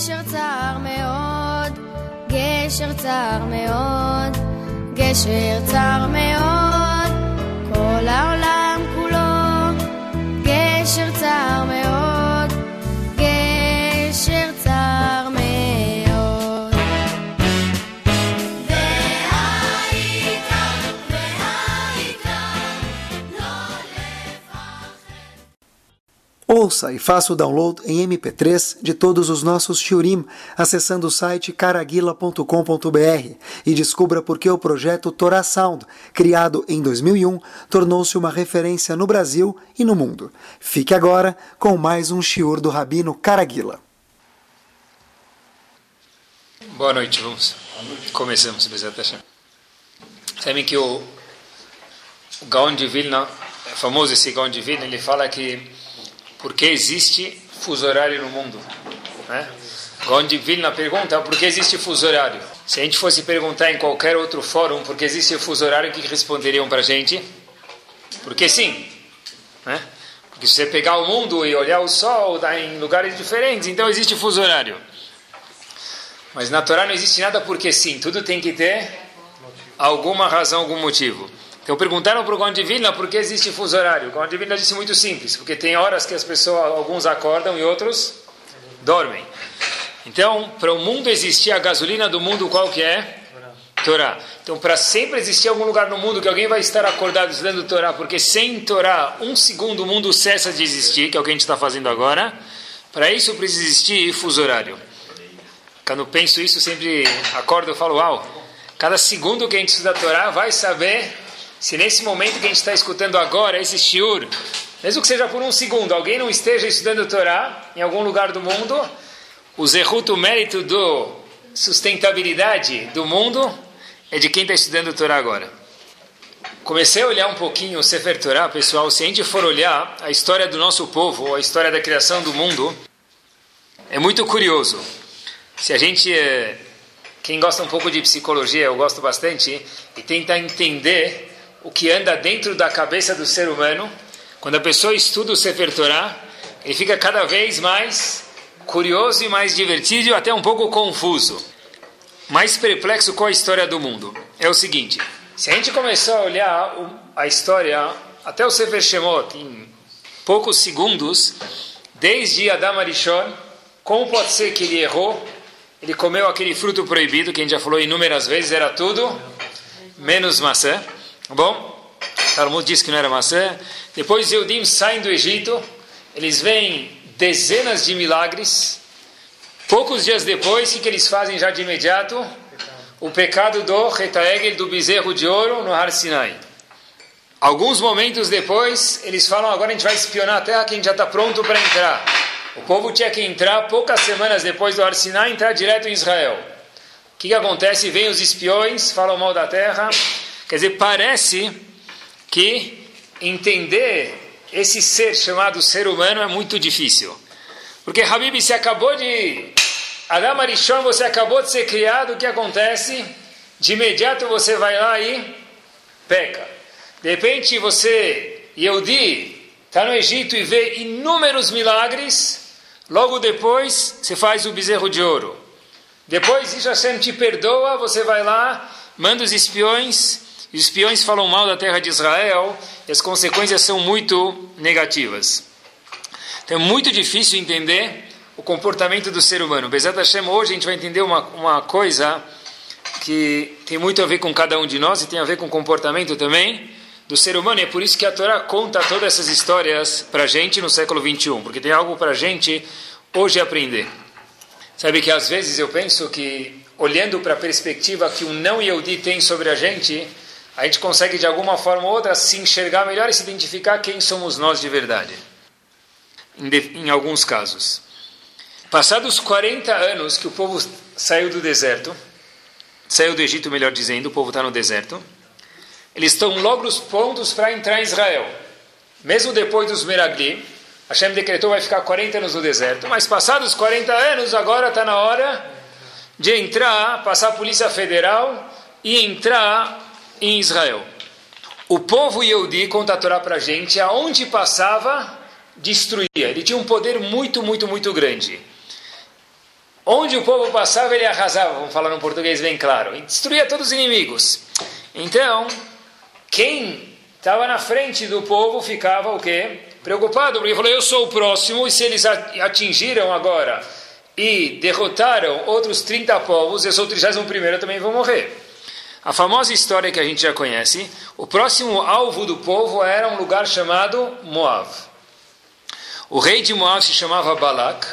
גשר צר מאוד, גשר צר מאוד, גשר צר מאוד, Ouça e faça o download em MP3 de todos os nossos shiurim acessando o site caraguila.com.br e descubra por que o projeto Torah Sound, criado em 2001, tornou-se uma referência no Brasil e no mundo. Fique agora com mais um shiur do Rabino Caraguila. Boa noite, vamos. Começamos, Bezat. Sabem que o, o Gaon de Vilna, é famoso esse Gaon de Vilna, ele fala que por que existe fuso horário no mundo? Né? Gaon de Vilna pergunta por que existe fuso horário. Se a gente fosse perguntar em qualquer outro fórum por que existe fuso horário, o que responderiam para a gente? Porque sim. Né? Porque se você pegar o mundo e olhar o sol, dá em lugares diferentes, então existe fuso horário. Mas na Torá não existe nada porque sim, tudo tem que ter alguma razão, algum motivo. Então perguntaram para o Vilna por que existe fuso horário. O Vilna disse muito simples, porque tem horas que as pessoas, alguns acordam e outros dormem. Então, para o mundo existir a gasolina do mundo, qual que é? Torá. Então, para sempre existir algum lugar no mundo que alguém vai estar acordado estudando Torá, porque sem Torá, um segundo o mundo cessa de existir, que é o que a gente está fazendo agora. Para isso precisa existir fuso horário. Quando penso isso, sempre acordo e falo, uau, cada segundo que a gente estuda a Torá vai saber se nesse momento que a gente está escutando agora, esse shiur, mesmo que seja por um segundo, alguém não esteja estudando Torá em algum lugar do mundo, o zerut, o mérito do sustentabilidade do mundo é de quem está estudando Torá agora. Comecei a olhar um pouquinho o Sefer Torá, pessoal, se a gente for olhar a história do nosso povo, a história da criação do mundo, é muito curioso. Se a gente, eh, quem gosta um pouco de psicologia, eu gosto bastante, e tenta entender o que anda dentro da cabeça do ser humano, quando a pessoa estuda o Sefer Torah, ele fica cada vez mais curioso e mais divertido até um pouco confuso, mais perplexo com a história do mundo. É o seguinte, se a gente começar a olhar a história, até o Sefer Shemot, em poucos segundos, desde Adam Arishon, como pode ser que ele errou, ele comeu aquele fruto proibido, que a gente já falou inúmeras vezes, era tudo menos maçã. Tá bom? Talmud diz que não era maçã. Depois os Eudim saem do Egito, eles veem dezenas de milagres. Poucos dias depois, o que eles fazem já de imediato? O pecado do Retaegel, do bezerro de ouro, no Har Sinai. Alguns momentos depois, eles falam: agora a gente vai espionar a terra que a gente já está pronto para entrar. O povo tinha que entrar poucas semanas depois do Har Sinai, entrar direto em Israel. O que, que acontece? Vêm os espiões, falam mal da terra. Quer dizer, parece que entender esse ser chamado ser humano é muito difícil. Porque, Habib, você acabou de. Adam Arishon, você acabou de ser criado, o que acontece? De imediato você vai lá e peca. De repente você, Yehudi, está no Egito e vê inúmeros milagres. Logo depois, você faz o bezerro de ouro. Depois, Isha Hashem te perdoa, você vai lá, manda os espiões os espiões falam mal da terra de Israel e as consequências são muito negativas. Então é muito difícil entender o comportamento do ser humano. Bezat Hashem, hoje a gente vai entender uma, uma coisa que tem muito a ver com cada um de nós e tem a ver com o comportamento também do ser humano. E é por isso que a Torá conta todas essas histórias para a gente no século 21, porque tem algo para a gente hoje aprender. Sabe que às vezes eu penso que, olhando para a perspectiva que um não Yehudi tem sobre a gente, a gente consegue de alguma forma ou outra se enxergar melhor e se identificar quem somos nós de verdade. Em, de, em alguns casos. Passados 40 anos que o povo saiu do deserto, saiu do Egito, melhor dizendo, o povo está no deserto, eles estão logo os pontos para entrar em Israel. Mesmo depois dos Meraglim, Hashem decretou vai ficar 40 anos no deserto, mas passados 40 anos, agora está na hora de entrar, passar a Polícia Federal e entrar em Israel. O povo Yehudi, conta a Torá para a gente, aonde passava, destruía. Ele tinha um poder muito, muito, muito grande. Onde o povo passava, ele arrasava, vamos falar no português bem claro, e destruía todos os inimigos. Então, quem estava na frente do povo ficava o quê? Preocupado, porque falou, eu sou o próximo, e se eles atingiram agora e derrotaram outros 30 povos, eu sou o 31 primeiro, eu também vou morrer. A famosa história que a gente já conhece, o próximo alvo do povo era um lugar chamado Moab. O rei de Moab se chamava Balak,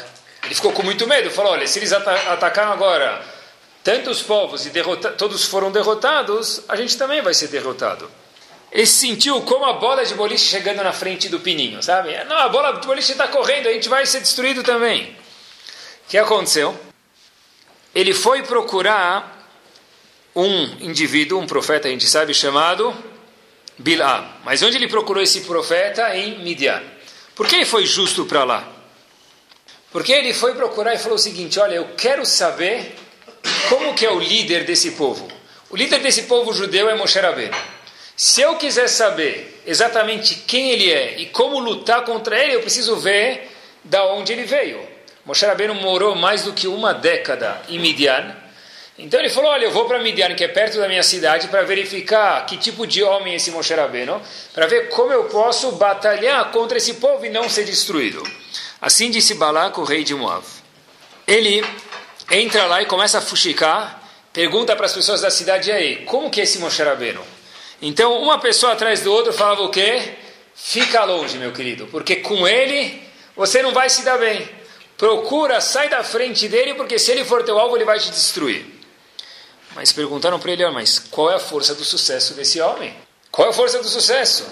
ele ficou com muito medo, falou, olha, se eles atacaram agora tantos povos e todos foram derrotados, a gente também vai ser derrotado. Ele sentiu como a bola de boliche chegando na frente do pininho, sabe? Não, a bola de boliche está correndo, a gente vai ser destruído também. O que aconteceu? Ele foi procurar um indivíduo, um profeta, a gente sabe, chamado Bil'am. Mas onde ele procurou esse profeta? Em Midian. Por que ele foi justo para lá? Porque ele foi procurar e falou o seguinte, olha, eu quero saber como que é o líder desse povo. O líder desse povo judeu é Moshe Rabbeinu. Se eu quiser saber exatamente quem ele é e como lutar contra ele, eu preciso ver da onde ele veio. Moshe Rabbeinu morou mais do que uma década em Midian. Então ele falou, olha, eu vou para Midian, que é perto da minha cidade, para verificar que tipo de homem é esse Moshe Rabbeinu, para ver como eu posso batalhar contra esse povo e não ser destruído. Assim disse Balac, o rei de Moab. Ele entra lá e começa a fuxicar, pergunta para as pessoas da cidade, e aí, como que é esse Moshe Rabbeinu? Então, uma pessoa atrás do outro falava o quê? Fica longe, meu querido, porque com ele você não vai se dar bem. Procura, sai da frente dele, porque se ele for teu alvo, ele vai te destruir. Mas perguntaram para ele, mas qual é a força do sucesso desse homem? Qual é a força do sucesso?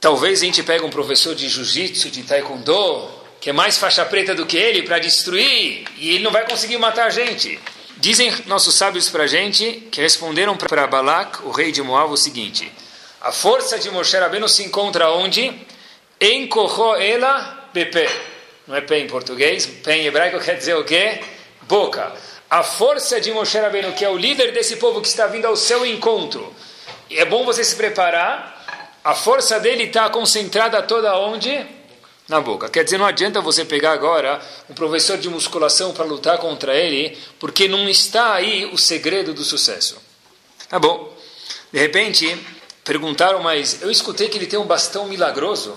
Talvez a gente pegue um professor de jiu-jitsu, de taekwondo, que é mais faixa preta do que ele, para destruir, e ele não vai conseguir matar a gente. Dizem nossos sábios para a gente que responderam para Balak, o rei de Moab, o seguinte: a força de Moshe Rabbeinu se encontra onde? Em ela bepe. Não é pé em português, pé em hebraico quer dizer o quê? Boca. A força de Moshe Rabbeinu, que é o líder desse povo que está vindo ao seu encontro. E é bom você se preparar. A força dele está concentrada toda onde? na boca. Quer dizer, não adianta você pegar agora um professor de musculação para lutar contra ele, porque não está aí o segredo do sucesso. Tá bom. De repente, perguntaram, mas eu escutei que ele tem um bastão milagroso.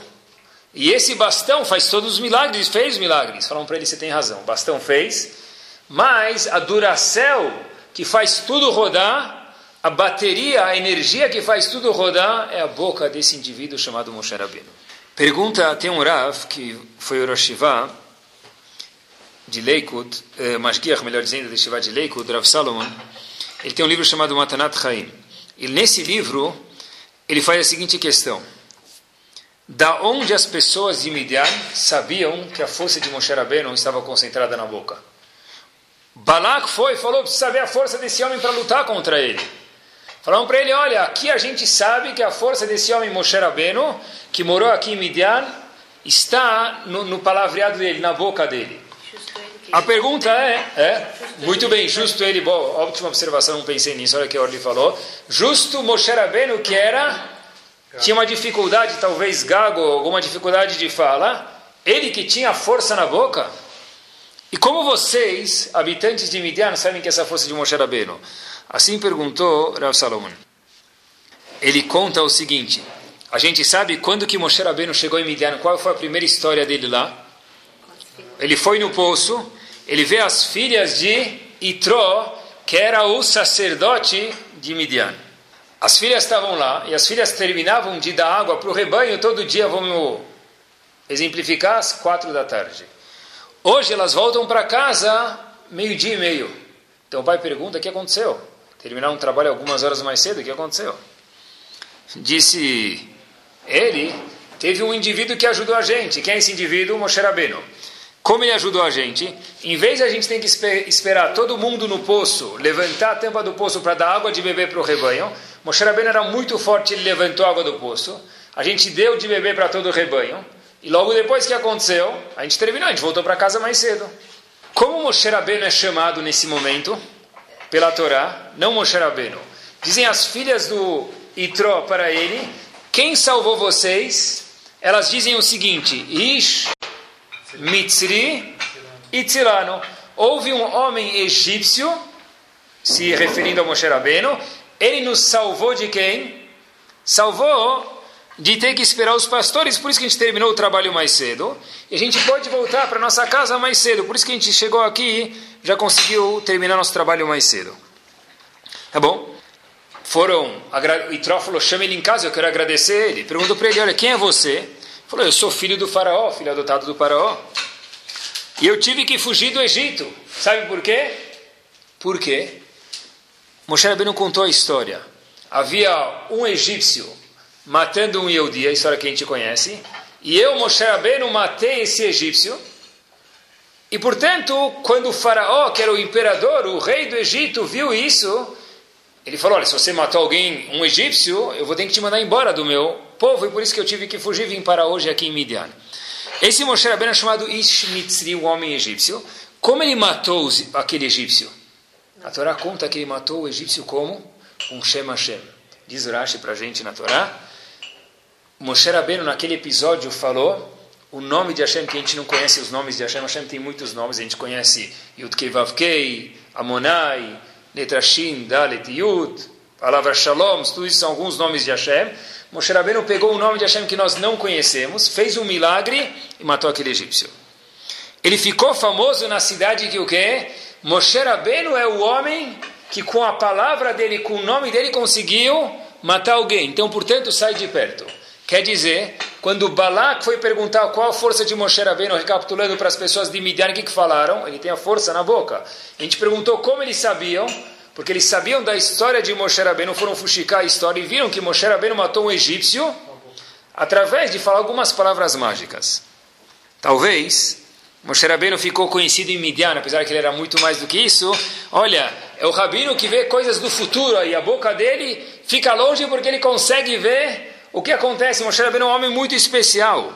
E esse bastão faz todos os milagres, fez milagres. Falaram para ele, você tem razão, o bastão fez, mas a Duracell, que faz tudo rodar, a bateria, a energia que faz tudo rodar, é a boca desse indivíduo chamado Moshe Rabbeinu. Pergunta, tem um Rav, que foi o Rosh de Leikut, eh, melhor dizendo, de Shiva de Leikut, Rav Salomon, ele tem um livro chamado Matanat Chaim. E nesse livro, ele faz a seguinte questão. Da onde as pessoas de Midian sabiam que a força de Moshe Rabbeinu estava concentrada na boca? Balak foi e falou, precisa saber a força desse homem para lutar contra ele. Falaram para ele, olha, aqui a gente sabe que a força desse homem Moshe Rabbeinu, que morou aqui em Midian, está no, no palavreado dele, na boca dele. A pergunta é, é muito bem, justo ele, bom, ótima observação, não pensei nisso, olha que a Orly falou. Justo Moshe Rabbeinu, que era, tinha uma dificuldade, talvez gago, alguma dificuldade de fala, ele que tinha força na boca. E como vocês, habitantes de Midian, sabem que essa força de Moshe Rabbeinu? Assim perguntou Rav Salomon. Ele conta o seguinte: a gente sabe quando que Moshe Rabbeinu chegou em Midian, qual foi a primeira história dele lá? Ele foi no poço, ele vê as filhas de Itró, que era o sacerdote de Midian. As filhas estavam lá e as filhas terminavam de dar água para o rebanho todo dia, vamos exemplificar, às quatro da tarde. Hoje elas voltam para casa meio-dia e meio. Então o pai pergunta: o que aconteceu? terminar um trabalho algumas horas mais cedo, o que aconteceu? Disse ele, teve um indivíduo que ajudou a gente. Quem é esse indivíduo? Moshe Rabbeinu. Como ele ajudou a gente? Em vez de a gente ter que esperar todo mundo no poço, levantar a tampa do poço para dar água de beber para o rebanho, Moshe Rabbeinu era muito forte, ele levantou a água do poço, a gente deu de beber para todo o rebanho, e logo depois que aconteceu, a gente terminou, a gente voltou para casa mais cedo. Como Moshe Rabbeinu é chamado nesse momento? pela Torá, não Moshe Rabbeinu. Dizem as filhas do Itró para ele, quem salvou vocês? Elas dizem o seguinte, Ish Mitzri Itzilano. Houve um homem egípcio, se referindo a Moshe Rabbeinu, ele nos salvou de quem? Salvou de ter que esperar os pastores, por isso que a gente terminou o trabalho mais cedo. E a gente pode voltar para nossa casa mais cedo, por isso que a gente chegou aqui, já conseguiu terminar nosso trabalho mais cedo. Tá bom? Foram, e Tró falou, chame ele em casa, eu quero agradecer ele. Perguntou para ele, olha, quem é você? Ele falou, eu sou filho do faraó, filho adotado do faraó. E eu tive que fugir do Egito. Sabe por quê? Por quê? Moshe Rabbeinu contou a história. Havia um egípcio matando um Yehudi, a história que a gente conhece, e eu, Moshe Rabbeinu, matei esse egípcio, e portanto, quando o faraó, que era o imperador, o rei do Egito, viu isso, ele falou, olha, se você matou alguém, um egípcio, eu vou ter que te mandar embora do meu povo, e por isso que eu tive que fugir e vim para hoje aqui em Midian. Esse Moshe Rabbeinu é chamado Ishmitzri, o homem egípcio. Como ele matou aquele egípcio? A Torá conta que ele matou o egípcio como? Um Shem Hashem. Diz Urashi para a gente na Torá, Moshe Rabbeinu, naquele episódio, falou o nome de Hashem, que a gente não conhece os nomes de Hashem. Hashem tem muitos nomes, a gente conhece Yud Vavkei, Amonai, Netrashim, Dalet, Yud, palavra Shalom, tudo isso são alguns nomes de Hashem. Moshe Rabbeinu pegou o nome de Hashem que nós não conhecemos, fez um milagre e matou aquele egípcio. Ele ficou famoso na cidade que o quê? Moshe Rabbeinu é o homem que com a palavra dele, com o nome dele, conseguiu matar alguém. Então, portanto, sai de perto. Quer dizer, quando Balak foi perguntar qual a força de Moshe Rabbeinu, recapitulando para as pessoas de Midian, o que, que falaram? Ele tem a força na boca. A gente perguntou como eles sabiam, porque eles sabiam da história de Moshe Rabbeinu, foram fuxicar a história e viram que Moshe Rabbeinu matou um egípcio através de falar algumas palavras mágicas. Talvez Moshe Rabbeinu ficou conhecido em Midian, apesar que ele era muito mais do que isso. Olha, é o rabino que vê coisas do futuro e a boca dele fica longe porque ele consegue ver o que acontece? Moshe Rabbeinu é um homem muito especial.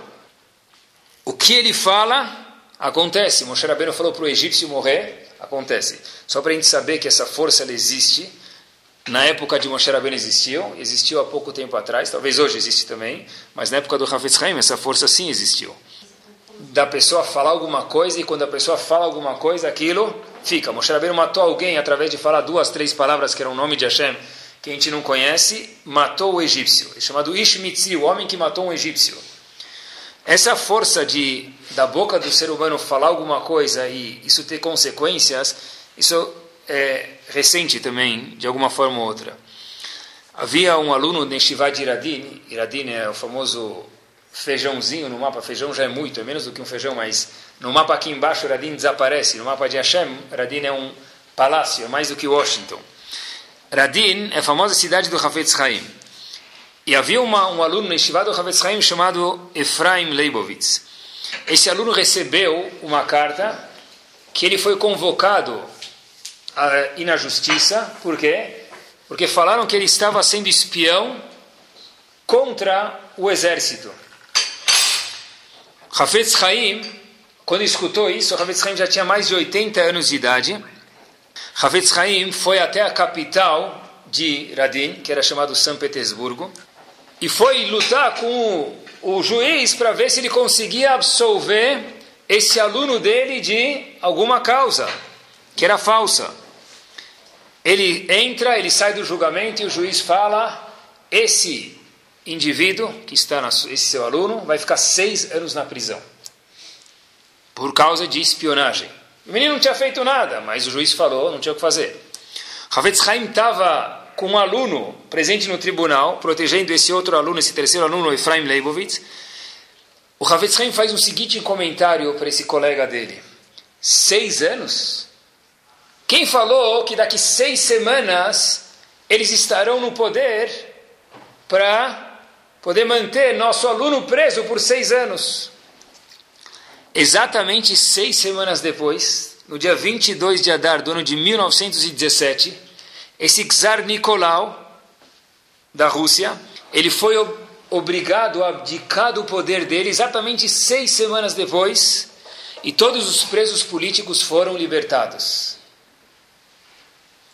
O que ele fala, acontece. Moshe Rabbeinu falou para o egípcio morrer, acontece. Só para a gente saber que essa força ela existe. Na época de Moshe Rabbeinu existiu, existiu há pouco tempo atrás, talvez hoje existe também, mas na época do Hafetz Haim essa força sim existiu. Da pessoa falar alguma coisa e quando a pessoa fala alguma coisa, aquilo fica. Moshe Rabbeinu matou alguém através de falar duas, três palavras que eram o nome de Hashem que a gente não conhece, matou o egípcio. É chamado Ishmitzi, o homem que matou um egípcio. Essa força de da boca do ser humano falar alguma coisa e isso ter consequências, isso é recente também, de alguma forma ou outra. Havia um aluno de Shivad Iradin, Iradin é o famoso feijãozinho no mapa, feijão já é muito, é menos do que um feijão, mas no mapa aqui embaixo Iradin desaparece, no mapa de Hashem, Iradin é um palácio, é mais do que Washington. Radin é a famosa cidade do Hafetz Haim. E havia uma, um aluno na Yeshiva do Hafetz Haim chamado Efraim Leibovitz. Esse aluno recebeu uma carta que ele foi convocado a ir na justiça. Por quê? Porque falaram que ele estava sendo espião contra o exército. Hafetz Haim, quando escutou isso, Hafetz Haim já tinha mais de 80 anos de idade. Havetz Haim foi até a capital de Radin, que era chamado São Petersburgo, e foi lutar com o, o juiz para ver se ele conseguia absolver esse aluno dele de alguma causa, que era falsa. Ele entra, ele sai do julgamento e o juiz fala: esse indivíduo que está na, esse seu aluno vai ficar seis anos na prisão por causa de espionagem. O menino não tinha feito nada, mas o juiz falou, não tinha o que fazer. Havetz Haim estava com um aluno presente no tribunal, protegendo esse outro aluno, esse terceiro aluno, Efraim Leibovitz. O Havetz Haim faz um seguinte comentário para esse colega dele. Seis anos? Quem falou que daqui seis semanas eles estarão no poder para poder manter nosso aluno preso por seis anos? Exatamente seis semanas depois, no dia 22 de Adar do ano de 1917, esse czar Nicolau, da Rússia, ele foi obrigado a abdicar do poder dele exatamente seis semanas depois, e todos os presos políticos foram libertados.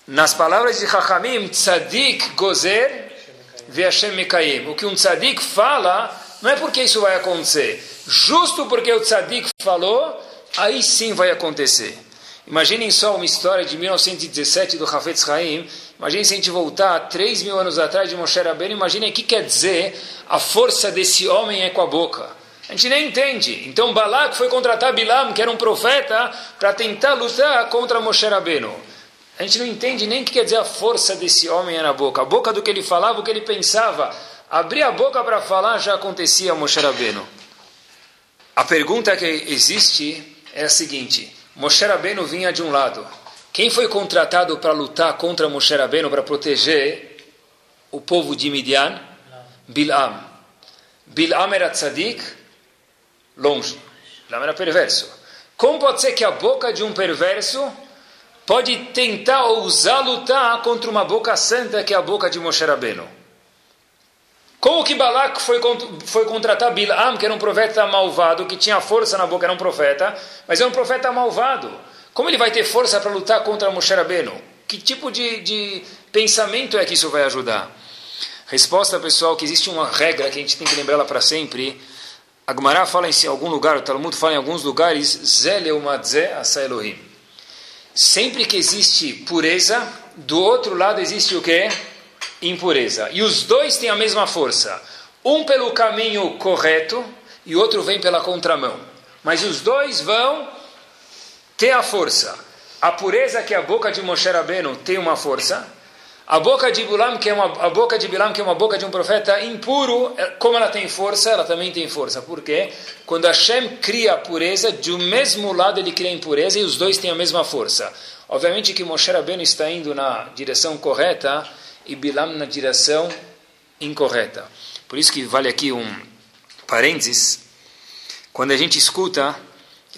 Nas palavras de Chachamim, tzadik gozer ve'ashem mekayim. O que um tzadik fala, não é porque isso vai acontecer, Justo porque o tzadik falou, aí sim vai acontecer. Imaginem só uma história de 1917 do Hafetz Haim. Imaginem se a gente voltar 3 mil anos atrás de Moshe Rabbeinu. Imaginem o que quer dizer a força desse homem é com a boca. A gente nem entende. Então Balak foi contratar Bilam, que era um profeta, para tentar lutar contra Moshe Rabbeinu. A gente não entende nem o que quer dizer a força desse homem é na boca. A boca do que ele falava, o que ele pensava. Abrir a boca para falar já acontecia Moshe Rabbeinu. A pergunta que existe é a seguinte. Moshe Rabbeinu vinha de um lado. Quem foi contratado para lutar contra Moshe Rabbeinu, para proteger o povo de Midian? Bilam. Bilam era tzadik? Longe. Bilam era perverso. Como pode ser que a boca de um perverso pode tentar ousar lutar contra uma boca santa que é a boca de Moshe Rabbeinu. Como que Balak foi, foi contratar Bilam, que era um profeta malvado, que tinha força na boca, era um profeta, mas é um profeta malvado. Como ele vai ter força para lutar contra Moshe Rabbeinu? Que tipo de, de pensamento é que isso vai ajudar? Resposta, pessoal, que existe uma regra que a gente tem que lembrar ela para sempre. A Gemara fala em algum lugar, o Talmud fala em alguns lugares. Sempre que existe pureza, do outro lado existe o que? Impureza. E os dois têm a mesma força. Um pelo caminho correto e outro vem pela contramão. Mas os dois vão ter a força. A pureza que é a boca de Moshe Rabbeinu tem uma força. A boca de Bilam, que é uma a boca de Bilam, que é uma boca de um profeta impuro, é, como ela tem força, ela também tem força. Por quê? Quando Hashem cria a pureza, de um mesmo lado ele cria a impureza e os dois têm a mesma força. Obviamente que Moshe Rabbeinu está indo na direção correta e Bilam na direção incorreta. Por isso que vale aqui um parênteses. Quando a gente escuta,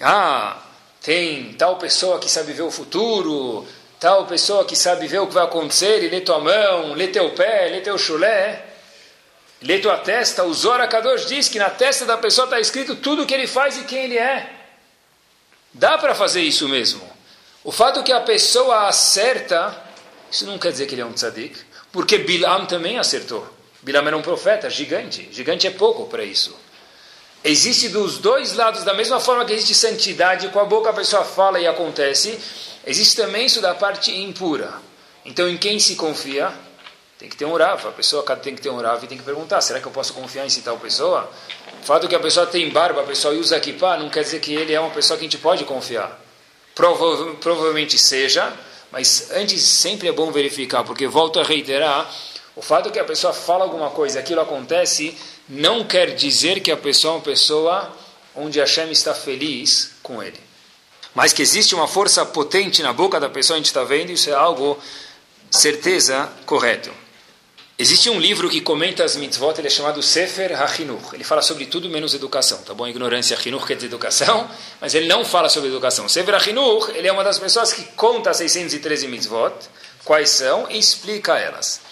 ah, tem tal pessoa que sabe ver o futuro, tal pessoa que sabe ver o que vai acontecer e lê tua mão, lê teu pé, lê teu chulé, lê tua testa. O Zora Kadosh diz que na testa da pessoa está escrito tudo o que ele faz e quem ele é. Dá para fazer isso mesmo. O fato que a pessoa acerta, isso não quer dizer que ele é um tzadik, porque Bilam também acertou. Bilam era um profeta gigante. Gigante é pouco para isso. Existe dos dois lados, da mesma forma que existe santidade, com a boca a pessoa fala e acontece, Existe também isso da parte impura. Então, em quem se confia? Tem que ter um Rav. A pessoa tem que ter um Rav e tem que perguntar: será que eu posso confiar em tal pessoa? O fato que a pessoa tem barba, a pessoa usa kippah, não quer dizer que ele é uma pessoa que a gente pode confiar. Prova provavelmente seja, mas antes sempre é bom verificar, porque volto a reiterar: o fato que a pessoa fala alguma coisa, aquilo acontece, não quer dizer que a pessoa é uma pessoa onde Hashem está feliz com ele mas que existe uma força potente na boca da pessoa, a gente está vendo, isso é algo, certeza, correto. Existe um livro que comenta as mitzvot, ele é chamado Sefer HaChinuch. Ele fala sobre tudo menos educação, tá bom? Ignorância, Chinuch quer dizer educação, mas ele não fala sobre educação. Sefer HaChinuch, ele é uma das pessoas que conta as 613 mitzvot, quais são, e explica elas.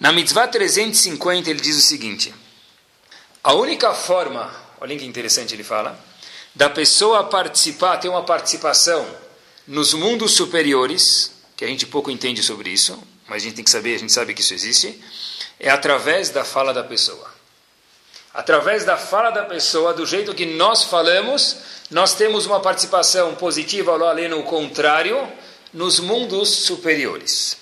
Na mitzvah 350 ele diz o seguinte, a única forma, olha que interessante ele fala, da pessoa participar, ter uma participação nos mundos superiores, que a gente pouco entende sobre isso, mas a gente tem que saber, a gente sabe que isso existe, é através da fala da pessoa. Através da fala da pessoa, do jeito que nós falamos, nós temos uma participação positiva, ou além no contrário, nos mundos superiores.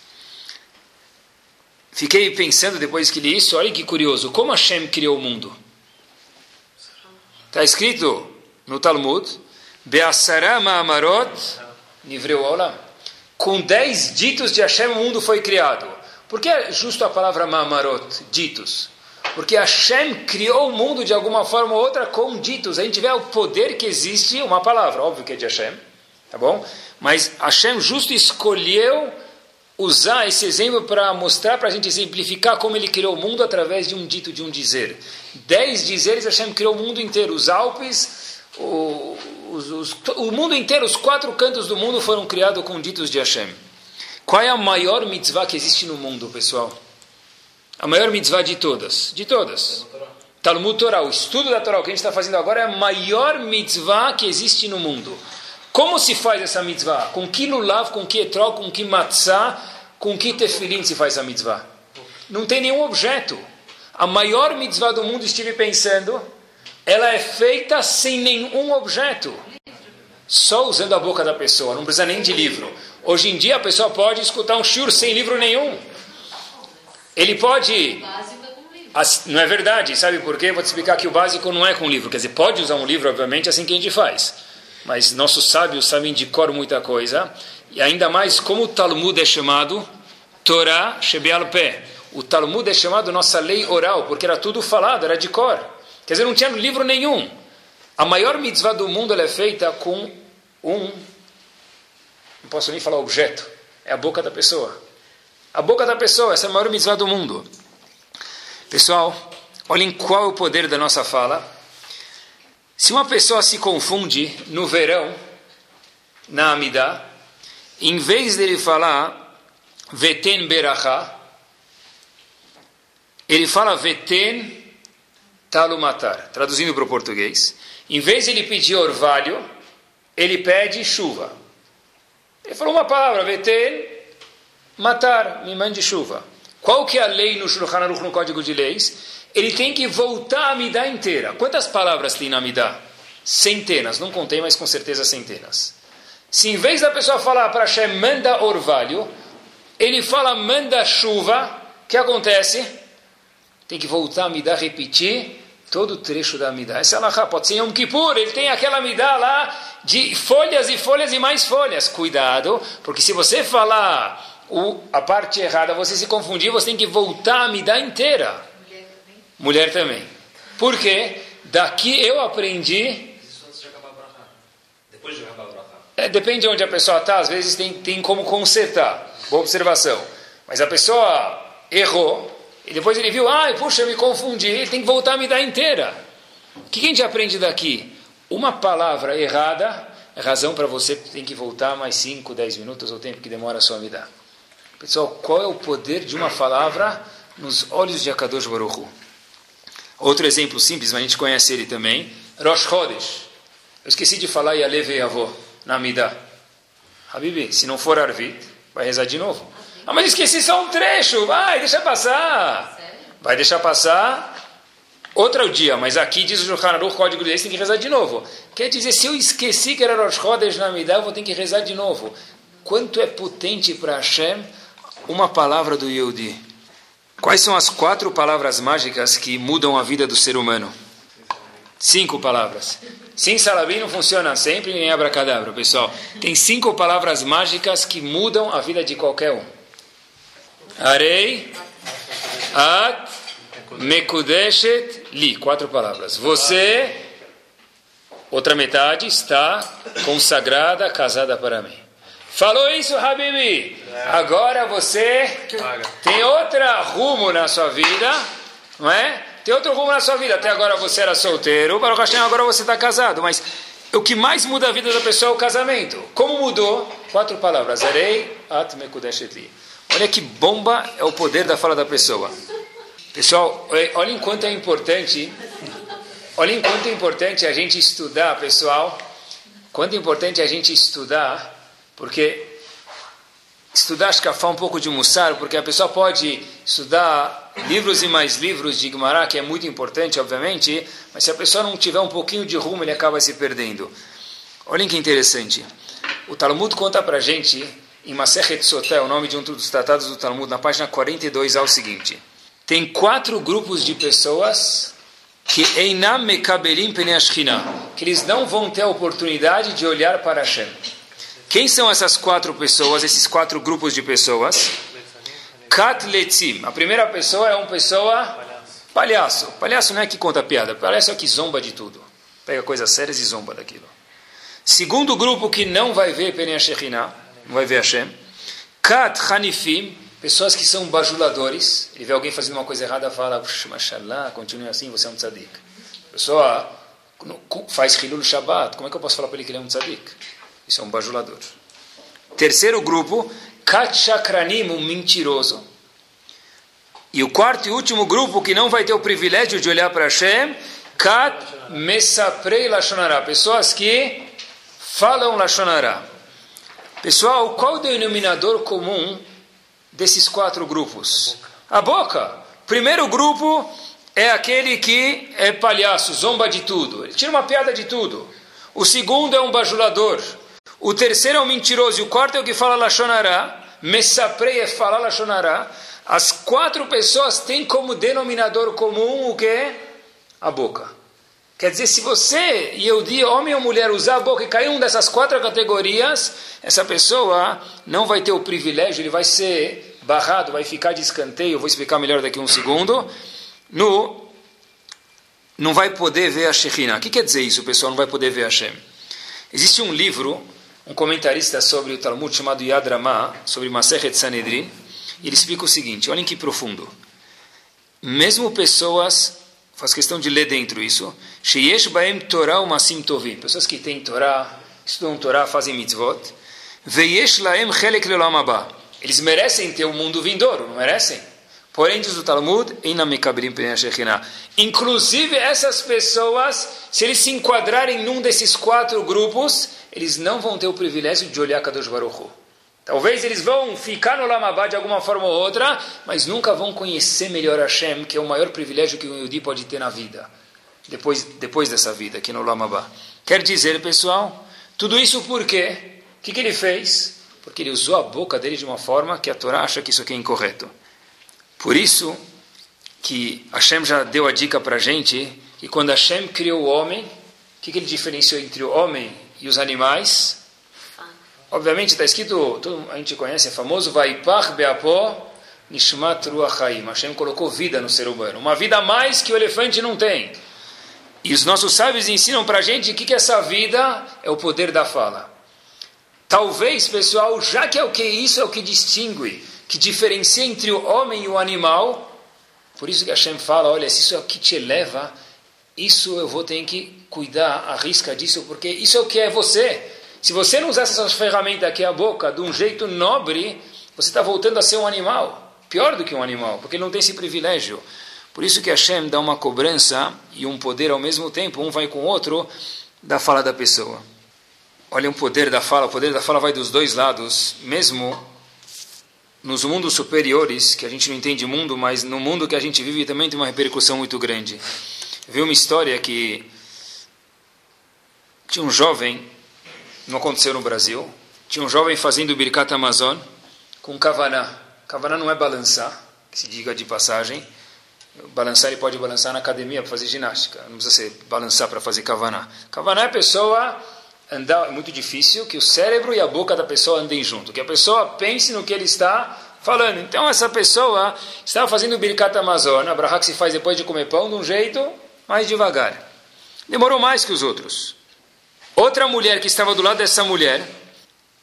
Fiquei pensando depois que li isso, olha que curioso, como Hashem criou o mundo? Está escrito no Talmud, Be'asara Ma'amarot Nivreu Olam. Com dez ditos de Hashem o mundo foi criado. Por que é justo a palavra Ma'amarot, ditos? Porque Hashem criou o mundo de alguma forma ou outra com ditos. A gente vê o poder que existe, uma palavra, óbvio que é de Hashem, tá bom? Mas Hashem justo escolheu usar esse exemplo para mostrar, para a gente exemplificar como ele criou o mundo através de um dito, de um dizer. Dez dizeres Hashem criou o mundo inteiro. Os Alpes, o, os, os, o mundo inteiro, os quatro cantos do mundo foram criados com ditos de Hashem. Qual é a maior mitzvah que existe no mundo, pessoal? A maior mitzvah de todas. De todas. Talmud Torah, o estudo da Torá, o que a gente está fazendo agora é a maior mitzvah que existe no mundo. Como se faz essa mitzvah? Com que lulav, com que etrol, com que matzah, com que tefilim se faz essa mitzvah? Não tem nenhum objeto. A maior mitzvah do mundo, estive pensando, ela é feita sem nenhum objeto. só usando a boca da pessoa, não precisa nem de livro. Hoje em dia a pessoa pode escutar um shur sem livro nenhum. Ele pode. Não é verdade, sabe por quê? Vou te explicar que o básico não é com livro. Quer dizer, pode usar um livro, obviamente, assim que a gente faz. Mas nossos sábios sabem de cor muita coisa. E ainda mais, como o Talmud é chamado Torá Shebeal Pé. O Talmud é chamado nossa lei oral, porque era tudo falado, era de cor. Quer dizer, não tinha livro nenhum. A maior mitzvah do mundo é feita com um, não posso nem falar objeto, é a boca da pessoa. A boca da pessoa, essa é a maior mitzvah do mundo. Pessoal, olhem qual é o poder da nossa fala. Se uma pessoa se confunde no verão, na Amidá, em vez dele falar Veten Berachá, ele fala Veten Talumatar, traduzindo para o português. Em vez de ele pedir orvalho, ele pede chuva. Ele falou uma palavra, Veten Matar, me mande chuva. Qual que é a lei no Shulchan Aruch, no Código de Leis? Ele tem que voltar a Amidá inteira. Quantas palavras tem na Amidá? Centenas, não contei, mas com certeza centenas. Se em vez da pessoa falar para Hashem, manda orvalho, ele fala, manda chuva, o que acontece? Tem que voltar a Amidá, repetir todo o trecho da Amidá. Essa é a pode ser Yom Kippur, ele tem aquela Amidá lá de folhas e folhas e mais folhas. Cuidado, porque se você falar o, a parte errada, você se confundir, você tem que voltar a dar inteira. Mulher também. Mulher também. Por quê? Daqui eu aprendi. Depois de é, depende de onde a pessoa está, às vezes tem, tem como consertar. Boa observação. Mas a pessoa errou, e depois ele viu, ai, puxa, eu me confundi, ele tem que voltar a me dar inteira. O que a gente aprende daqui? Uma palavra errada é razão para você tem que voltar mais 5, 10 minutos, ou tempo que demora a sua vida. Pessoal, qual é o poder de uma palavra nos olhos de Akadosh Baruch? Outro exemplo simples, mas a gente conhece ele também. Rosh Chodesh. Eu esqueci de falar Yalev Avô na Midah. Habibi, se não for Arvit, vai rezar de novo. Ah, mas esqueci só um trecho. Vai, deixa passar. Vai deixar passar outro dia, mas aqui diz o Shulchan Aruch, código de leis, tem que rezar de novo. Quer dizer, se eu esqueci que era Rosh Chodesh na Midah, eu vou ter que rezar de novo. Quanto é potente para Hashem uma palavra do Yehudi. Quais são as quatro palavras mágicas que mudam a vida do ser humano? Cinco palavras. Sim, salabim não funciona sempre nem abracadabra, pessoal. Tem cinco palavras mágicas que mudam a vida de qualquer um. Arei, at, mekudeshet, li. Quatro palavras. Você, outra metade, está consagrada, casada para mim. Falou isso, Habibi. Agora você tem outra rumo na sua vida, não é? Tem outro rumo na sua vida. Até agora você era solteiro, para o Hashem, agora você está casado. Mas o que mais muda a vida da pessoa é o casamento. Como mudou? Quatro palavras. Arei at mekudeshetli. Olha que bomba é o poder da fala da pessoa. Pessoal, olha enquanto é importante, olha enquanto é importante a gente estudar, pessoal. Quanto é importante a gente estudar porque estudar Shkafá um pouco de Mussar, porque a pessoa pode estudar livros e mais livros de Gemara, que é muito importante, obviamente, mas se a pessoa não tiver um pouquinho de rumo, ele acaba se perdendo. Olhem que interessante. O Talmud conta para gente, em Masechet Sotel, o nome de um dos tratados do Talmud, na página 42, ao seguinte. Tem quatro grupos de pessoas que Einam Mekabelim que eles não vão ter a oportunidade de olhar para Hashem. Quem são essas quatro pessoas, esses quatro grupos de pessoas? Katletzim. A primeira pessoa é uma pessoa palhaço. Palhaço não é que conta piada, palhaço é que zomba de tudo. Pega coisas sérias e zomba daquilo. Segundo grupo que não vai ver não vai ver Hashem. Kat Hanifim, pessoas que são bajuladores. Ele vê alguém fazendo uma coisa errada, fala, mashallah, continue assim, você é um tzadik. Pessoa faz Hilul Shabbat, como é que eu posso falar para ele que ele é um tzadik? Isso é um bajulador. Terceiro grupo, Kachakranim, um mentiroso. E o quarto e último grupo que não vai ter o privilégio de olhar para Hashem, Kat Mesaprei Lashonara, pessoas que falam Lashonara. Pessoal, qual o denominador comum desses quatro grupos? A boca. Primeiro grupo é aquele que é palhaço, zomba de tudo. Ele tira uma piada de tudo. O segundo é um bajulador. O terceiro é um mentiroso. E o quarto é o que fala Lashonará. Messaprei é falar Lashonará. As quatro pessoas têm como denominador comum o que? A boca. Quer dizer, se você, e eu digo, homem ou mulher, usar a boca e cair em uma dessas quatro categorias, essa pessoa não vai ter o privilégio, ele vai ser barrado, vai ficar de escanteio, vou explicar melhor daqui a um segundo, no, não vai poder ver a Shekhinah. O que quer dizer isso, pessoal, não vai poder ver a Hashem? Existe um livro, um comentarista sobre o Talmud chamado Yad Ramah, sobre Masechet Sanedrin, e ele explica o seguinte, olhem que profundo. Mesmo pessoas, faz questão de ler dentro isso, Sheyesh Baem Torah Umasim Tovim, pessoas que têm Torá, estudam Torá, fazem mitzvot, Veyesh Laem Chelek Leolam Abba. Eles merecem ter o um mundo vindouro, não merecem? Porém, diz o Talmud, inclusive essas pessoas, se eles se enquadrarem num desses quatro grupos, eles não vão ter o privilégio de olhar Kadosh Baruch Hu. Talvez eles vão ficar no Lamabá de alguma forma ou outra, mas nunca vão conhecer melhor Hashem, que é o maior privilégio que o Yudi pode ter na vida, depois, depois dessa vida, aqui no Lamabá. Quer dizer, pessoal, tudo isso por quê? O que, que ele fez? Porque ele usou a boca dele de uma forma que a Torá acha que isso aqui é incorreto. Por isso que Hashem já deu a dica para a gente que quando Hashem criou o homem, o que, que ele diferenciou entre o homem e os animais? Obviamente está escrito, todo, a gente conhece, é famoso, Vaipach Beapó Nishmat Ruachaim. Hashem colocou vida no ser humano, uma vida a mais que o elefante não tem. E os nossos sábios ensinam para a gente que, que essa vida é o poder da fala. Talvez, pessoal, já que é o que isso é o que distingue, que diferencia entre o homem e o animal, por isso que Hashem fala, olha, se isso é o que te eleva, isso eu vou ter que cuidar, arrisca disso, porque isso é o que é você. Se você não usar essa ferramenta aqui a boca de um jeito nobre, você está voltando a ser um animal. Pior do que um animal, porque ele não tem esse privilégio. Por isso que Hashem dá uma cobrança e um poder ao mesmo tempo, um vai com o outro, da fala da pessoa. Olha o poder da fala, o poder da fala vai dos dois lados, mesmo nos mundos superiores, que a gente não entende mundo, mas no mundo que a gente vive também tem uma repercussão muito grande. Eu vi uma história que tinha um jovem não aconteceu no Brasil. Tinha um jovem fazendo Birkat Amazon com Kavaná. Kavaná não é balançar, que se diga de passagem. Balançar ele pode balançar na academia para fazer ginástica. Não precisa ser balançar para fazer Kavaná. Kavaná é a pessoa andar, é muito difícil que o cérebro e a boca da pessoa andem junto. Que a pessoa pense no que ele está falando. Então essa pessoa estava fazendo Birkat Amazon, a brahá que se faz depois de comer pão, de um jeito mais devagar. Demorou mais que os outros. Outra mulher que estava do lado dessa mulher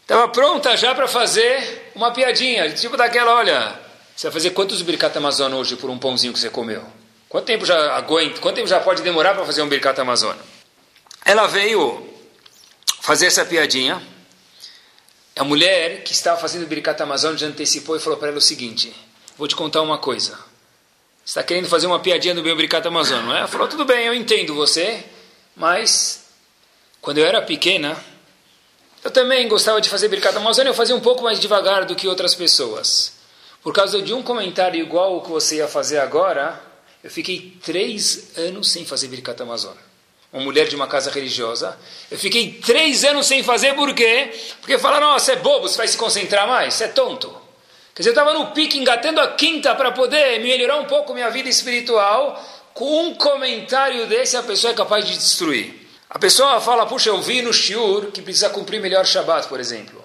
estava pronta já para fazer uma piadinha, tipo daquela, olha, você vai fazer quantos Birkat Amazon hoje por um pãozinho que você comeu? Quanto tempo já aguenta? Quanto tempo já pode demorar para fazer um Birkat Amazon? Ela veio fazer essa piadinha. A mulher que estava fazendo o Birkat Amazon já antecipou e falou para ela o seguinte: Vou te contar uma coisa. Você está querendo fazer uma piadinha do meu Birkat Amazon, não é? Ela falou: Tudo bem, eu entendo você, mas quando eu era pequena, eu também gostava de fazer Birkat Amazon, eu fazia um pouco mais devagar do que outras pessoas. Por causa de um comentário igual ao que você ia fazer agora, eu fiquei três anos sem fazer Birkat Amazon. Uma mulher de uma casa religiosa. Eu fiquei três anos sem fazer, por quê? Porque falaram, nossa, você é bobo, você vai se concentrar mais, você é tonto. Quer dizer, eu estava no pique, engatando a quinta para poder melhorar um pouco minha vida espiritual. Com um comentário desse, a pessoa é capaz de destruir. A pessoa fala, puxa, eu vi no shiur que precisa cumprir melhor Shabbat, por exemplo.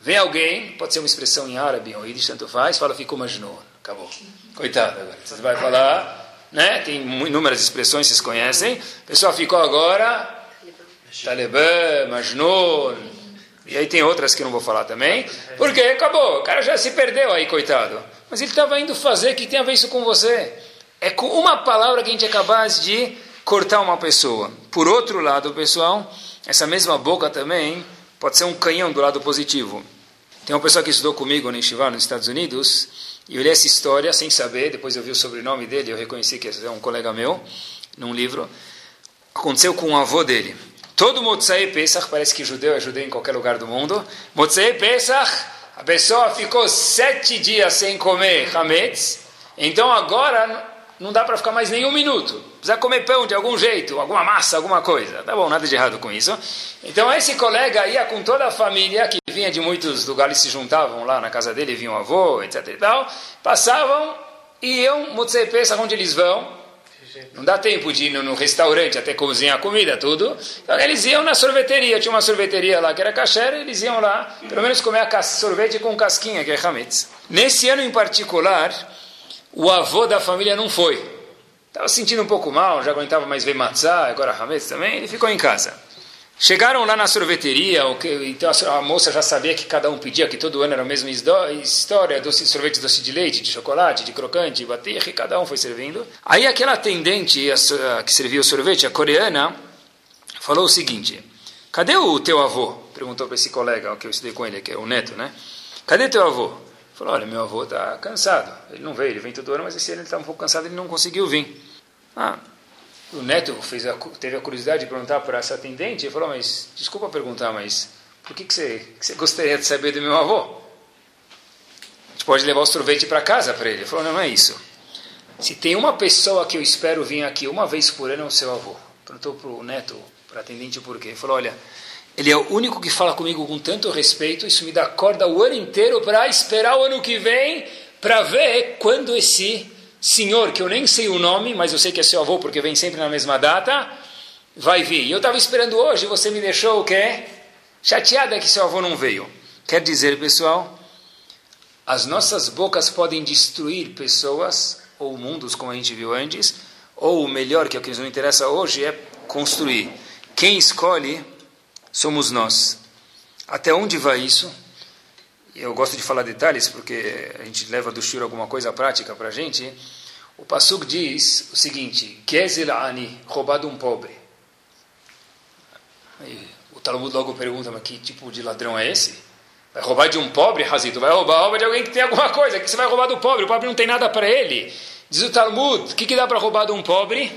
Vem alguém, pode ser uma expressão em árabe ou Yiddish, tanto faz, fala, ficou majnun. Acabou. Coitado agora. Você vai falar, né? Tem inúmeras expressões, vocês conhecem. A pessoa ficou agora, Talibã, Majnun. E aí tem outras que eu não vou falar também. Porque acabou, o cara já se perdeu aí, coitado. Mas ele estava indo fazer, que tem a ver isso com você? É com uma palavra que a gente é capaz de cortar uma pessoa. Por outro lado, pessoal, essa mesma boca também pode ser um canhão do lado positivo. Tem uma pessoa que estudou comigo no Yeshiva, nos Estados Unidos, e eu li essa história sem saber, depois eu vi o sobrenome dele, eu reconheci que é um colega meu, num livro. Aconteceu com o avô dele. Todo Motzai Pesach, parece que judeu é judeu em qualquer lugar do mundo. Motzai Pesach, a pessoa ficou sete dias sem comer Hametz, então agora não dá para ficar mais nem um minuto. Precisa comer pão de algum jeito, alguma massa, alguma coisa. Tá bom, nada de errado com isso. Então esse colega ia com toda a família, que vinha de muitos lugares, se juntavam lá na casa dele, vinha o avô, etc e tal, passavam e iam, Motzei Pesach, onde eles vão, não dá tempo de ir no, restaurante até cozinhar comida, tudo. Então eles iam na sorveteria, tinha uma sorveteria lá que era kasher, eles iam lá, pelo menos comer sorvete com casquinha, que é hametz. Nesse ano em particular, o avô da família não foi. Estava sentindo um pouco mal, já aguentava mais ver matzah, agora hametz também, ele ficou em casa. Chegaram lá na sorveteria, então a moça já sabia que cada um pedia, que todo ano era a mesma história, doce, sorvete doce de leite, de chocolate, de crocante, de baterra, e cada um foi servindo. Aí aquela atendente que servia o sorvete, a coreana, falou o seguinte, cadê o teu avô? Perguntou para esse colega que eu estudei com ele, que é o neto, né? Cadê teu avô? Falou, olha, meu avô está cansado, ele não veio, ele vem todo ano, mas esse ano ele está um pouco cansado, ele não conseguiu vir. Ah, o neto fez a, teve a curiosidade de perguntar para essa atendente e falou: Mas, desculpa perguntar, mas por que, que, você, que você gostaria de saber do meu avô? A gente pode levar o sorvete para casa para ele. Ele falou: Não, não é isso. Se tem uma pessoa que eu espero vir aqui uma vez por ano, é o seu avô. Perguntou para o neto, para a atendente, por quê. Ele falou: Olha, ele é o único que fala comigo com tanto respeito, isso me dá corda o ano inteiro para esperar o ano que vem para ver quando esse senhor, que eu nem sei o nome, mas eu sei que é seu avô porque vem sempre na mesma data, vai vir. E eu estava esperando hoje, você me deixou o quê? Chateada que seu avô não veio. Quer dizer, pessoal, as nossas bocas podem destruir pessoas ou mundos, como a gente viu antes, ou o melhor, que é o que nos interessa hoje, é construir. Quem escolhe somos nós. Até onde vai isso? eu gosto de falar detalhes porque a gente leva do Shur alguma coisa prática para a gente. O Pasuk diz o seguinte: Gezel Ani, roubado um pobre. Aí, o Talmud logo pergunta: Mas que tipo de ladrão é esse? Vai roubar de um pobre, Razito? Vai roubar rouba de alguém que tem alguma coisa. que você vai roubar do pobre? O pobre não tem nada para ele. Diz o Talmud: O que, que dá para roubar de um pobre?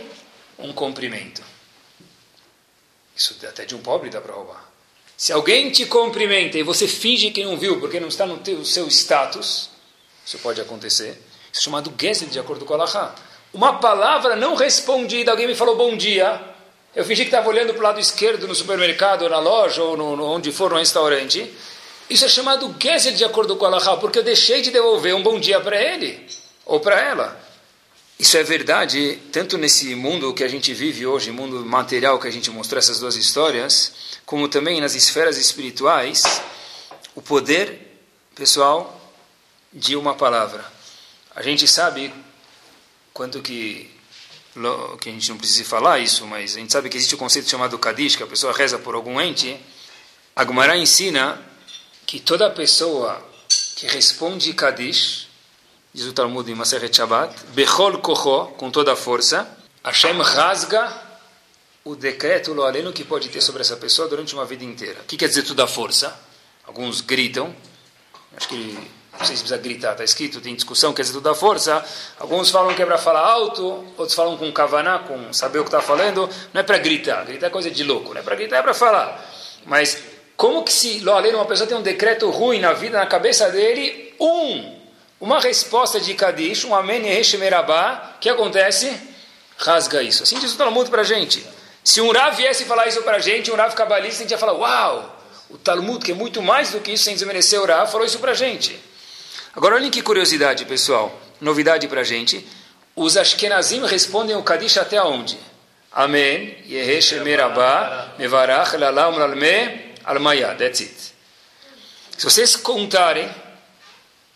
Um cumprimento. Isso até de um pobre dá para roubar. Se alguém te cumprimenta e você finge que não viu porque não está no teu, seu status, isso pode acontecer. Isso é chamado Gesed, de acordo com a Allahá. Uma palavra não respondida, alguém me falou bom dia, eu fingi que estava olhando para o lado esquerdo no supermercado, ou na loja, ou no, no, onde for no restaurante. Isso é chamado Gesed, de acordo com a Allahá, porque eu deixei de devolver um bom dia para ele, ou para ela. Isso é verdade, tanto nesse mundo que a gente vive hoje, mundo material que a gente mostrou essas duas histórias, como também nas esferas espirituais, o poder, pessoal, de uma palavra. A gente sabe quanto que que a gente não precisa falar isso, mas a gente sabe que existe o um conceito chamado Kadish, que a pessoa reza por algum ente. A Gemara ensina que toda pessoa que responde Kadish, diz o Talmud em Maseret Shabbat, Bechol Kocho, com toda a força, Hashem rasga o decreto lo aleno que pode ter sobre essa pessoa durante uma vida inteira. O que quer dizer toda a força? Alguns gritam, acho que não sei se precisa gritar, está escrito, tem discussão, quer dizer toda a força. Alguns falam que é para falar alto, outros falam com kavaná, com saber o que está falando. Não é para gritar, gritar é coisa de louco, não é para gritar, é para falar. Mas como que se lo aleno uma pessoa tem um decreto ruim na vida, na cabeça dele, um, uma resposta de Kadish, um Amém Yeheshemerabá, que acontece? Rasga isso. Assim diz o Talmud para a gente. Se um Rav viesse falar isso para a gente, um Rav cabalista, a gente ia falar, uau, o Talmud, que é muito mais do que isso, sem desmerecer o Rav, falou isso para a gente. Agora, olhem que curiosidade, pessoal, novidade para a gente. Os Ashkenazim respondem o Kadish até onde? Amém, Yehesh Merabá, Mevarach, Lalam, Lalme, Almaya, that's it. Se vocês contarem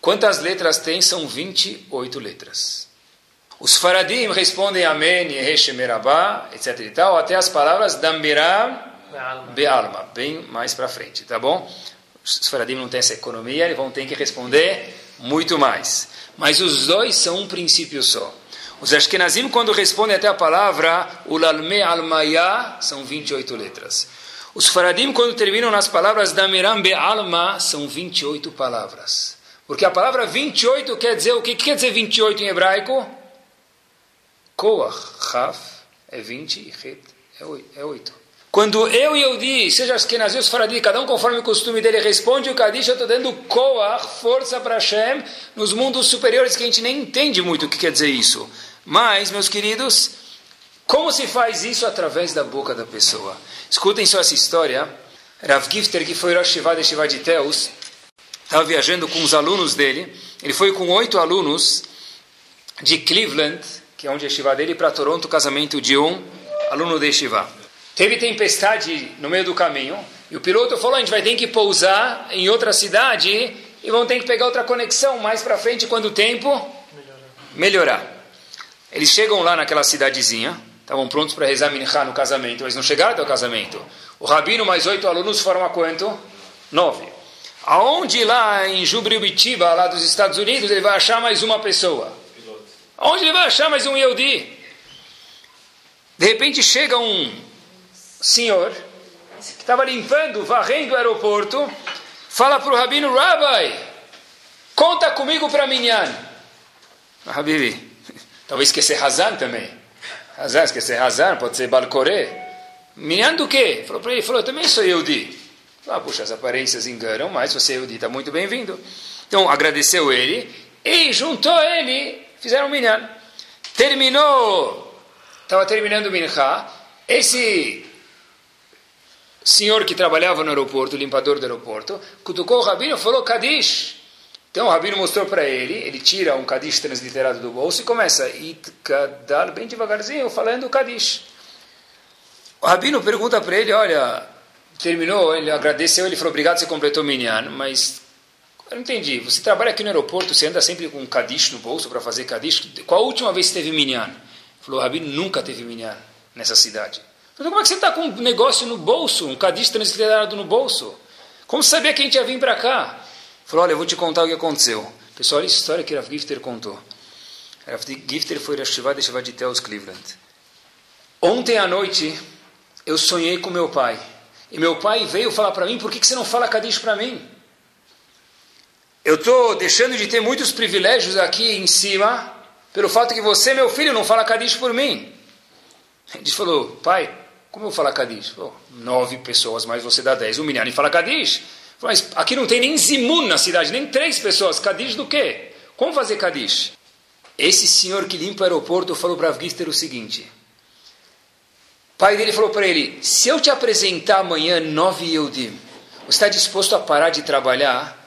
quantas letras tem, são 28 letras. Os faradim respondem Amém, Yeheshemerabá, etc e tal, até as palavras Dambirá Be'alma, bem mais para frente, tá bom? Os faradim não têm essa economia, eles vão ter que responder muito mais. Mas os dois são um princípio só. Os Ashkenazim, quando respondem até a palavra Ulalme Almaya, são 28 letras. Os Faradim, quando terminam nas palavras Damiram Be'alma, são 28 palavras. Porque a palavra 28 quer dizer o que? que quer dizer 28 em hebraico? Koach, Raf, é 20 e Het é 8. É Quando eu e eu di, seja as que nasceu os faradi, cada um conforme o costume dele responde o Kadish, eu estou dando Koach, força para Hashem, nos mundos superiores que a gente nem entende muito o que quer dizer isso. Mas, meus queridos, como se faz isso através da boca da pessoa? Escutem só essa história. Rav Gifter, que foi Rosh Shiva de Shiva de Teus, estava viajando com os alunos dele. Ele foi com oito alunos de Cleveland, que é onde é a Shiva dele, para Toronto, casamento de um aluno de Shiva. Teve tempestade no meio do caminho, e o piloto falou, a gente vai ter que pousar em outra cidade e vão ter que pegar outra conexão mais para frente quando o tempo melhorar. Eles chegam lá naquela cidadezinha, estavam prontos para rezar minchá no casamento, mas não chegaram até o casamento. O rabino mais oito alunos formam quanto? Nove. Aonde lá em Jubribitiba, lá dos Estados Unidos, ele vai achar mais uma pessoa? Aonde ele vai achar mais um Yehudi? De repente chega um senhor que estava limpando, varrendo o aeroporto, fala para o rabino, Rabbi, conta comigo para Minyan. Habibi, talvez esquecer Hazan também. Hazan, esquecer Hazan, pode ser Balcoré. Minyan do quê? Falou para ele, falou, também sou Yehudi. Ah, puxa, as aparências enganam, mas você é Yehudi, está muito bem-vindo. Então, agradeceu ele e juntou ele, fizeram Minyan. Terminou, estava terminando o Minchá, esse senhor que trabalhava no aeroporto, limpador do aeroporto, cutucou o rabino e falou Kadish. Então o rabino mostrou para ele, ele tira um Kadish transliterado do bolso e começa Itkadal, bem devagarzinho, falando Kadish. O rabino pergunta para ele, olha, terminou, ele agradeceu, ele falou, obrigado, você completou o Minyan, mas eu não entendi, você trabalha aqui no aeroporto, você anda sempre com um Kadish no bolso para fazer Kadish, qual a última vez que teve Minyan? Ele falou, o rabino nunca teve Minyan nessa cidade. Então como é que você está com um negócio no bolso, um Kadish transliterado no bolso? Como você sabia que a gente ia vir para cá? Falou, olha, eu vou te contar o que aconteceu. Pessoal, olha a história que Rav Gifter contou. Rav Gifter foi Rashivá de Shiva de Teos, Cleveland. Ontem à noite, eu sonhei com meu pai. E meu pai veio falar para mim, por que, que você não fala Kadish para mim? Eu estou deixando de ter muitos privilégios aqui em cima, pelo fato que você, meu filho, não fala Kadish por mim. Ele falou, pai, como eu vou falar Kadish? Nove pessoas, mas você dá dez. Um milhão e fala Kadish. Mas aqui não tem nem Zimun na cidade, nem três pessoas. Kadish do quê? Como fazer Kadish? Esse senhor que limpa o aeroporto falou para Avgister o seguinte. Pai dele falou para ele, se eu te apresentar amanhã nove Yehudim, você está disposto a parar de trabalhar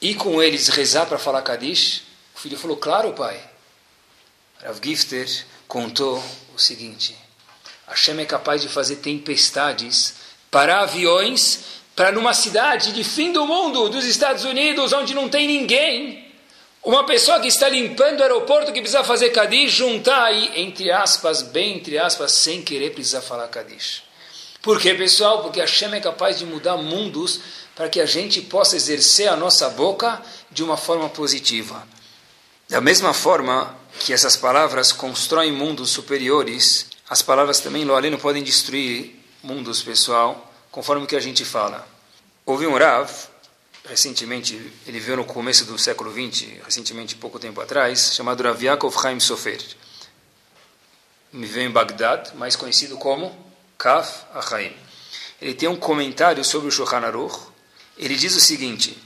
e com eles rezar para falar Kadish? O filho falou, claro pai. Rav Gifter contou o seguinte, Hashem é capaz de fazer tempestades para aviões para numa cidade de fim do mundo, dos Estados Unidos, onde não tem ninguém, uma pessoa que está limpando o aeroporto, que precisa fazer Kadish, juntar aí, entre aspas, bem entre aspas, sem querer precisar falar Kadish. Por quê, pessoal? Porque Hashem é capaz de mudar mundos para que a gente possa exercer a nossa boca de uma forma positiva. Da mesma forma que essas palavras constroem mundos superiores, as palavras também, lo além, podem destruir mundos, pessoal, conforme o que a gente fala. Houve um Rav, recentemente, ele veio no começo do século XX, recentemente, pouco tempo atrás, chamado Rav Yaakov Chaim Sofer. Me veio em Bagdad, mais conhecido como Kaf Achaim. Ele tem um comentário sobre o Shulchan Aruch. Ele diz o seguinte,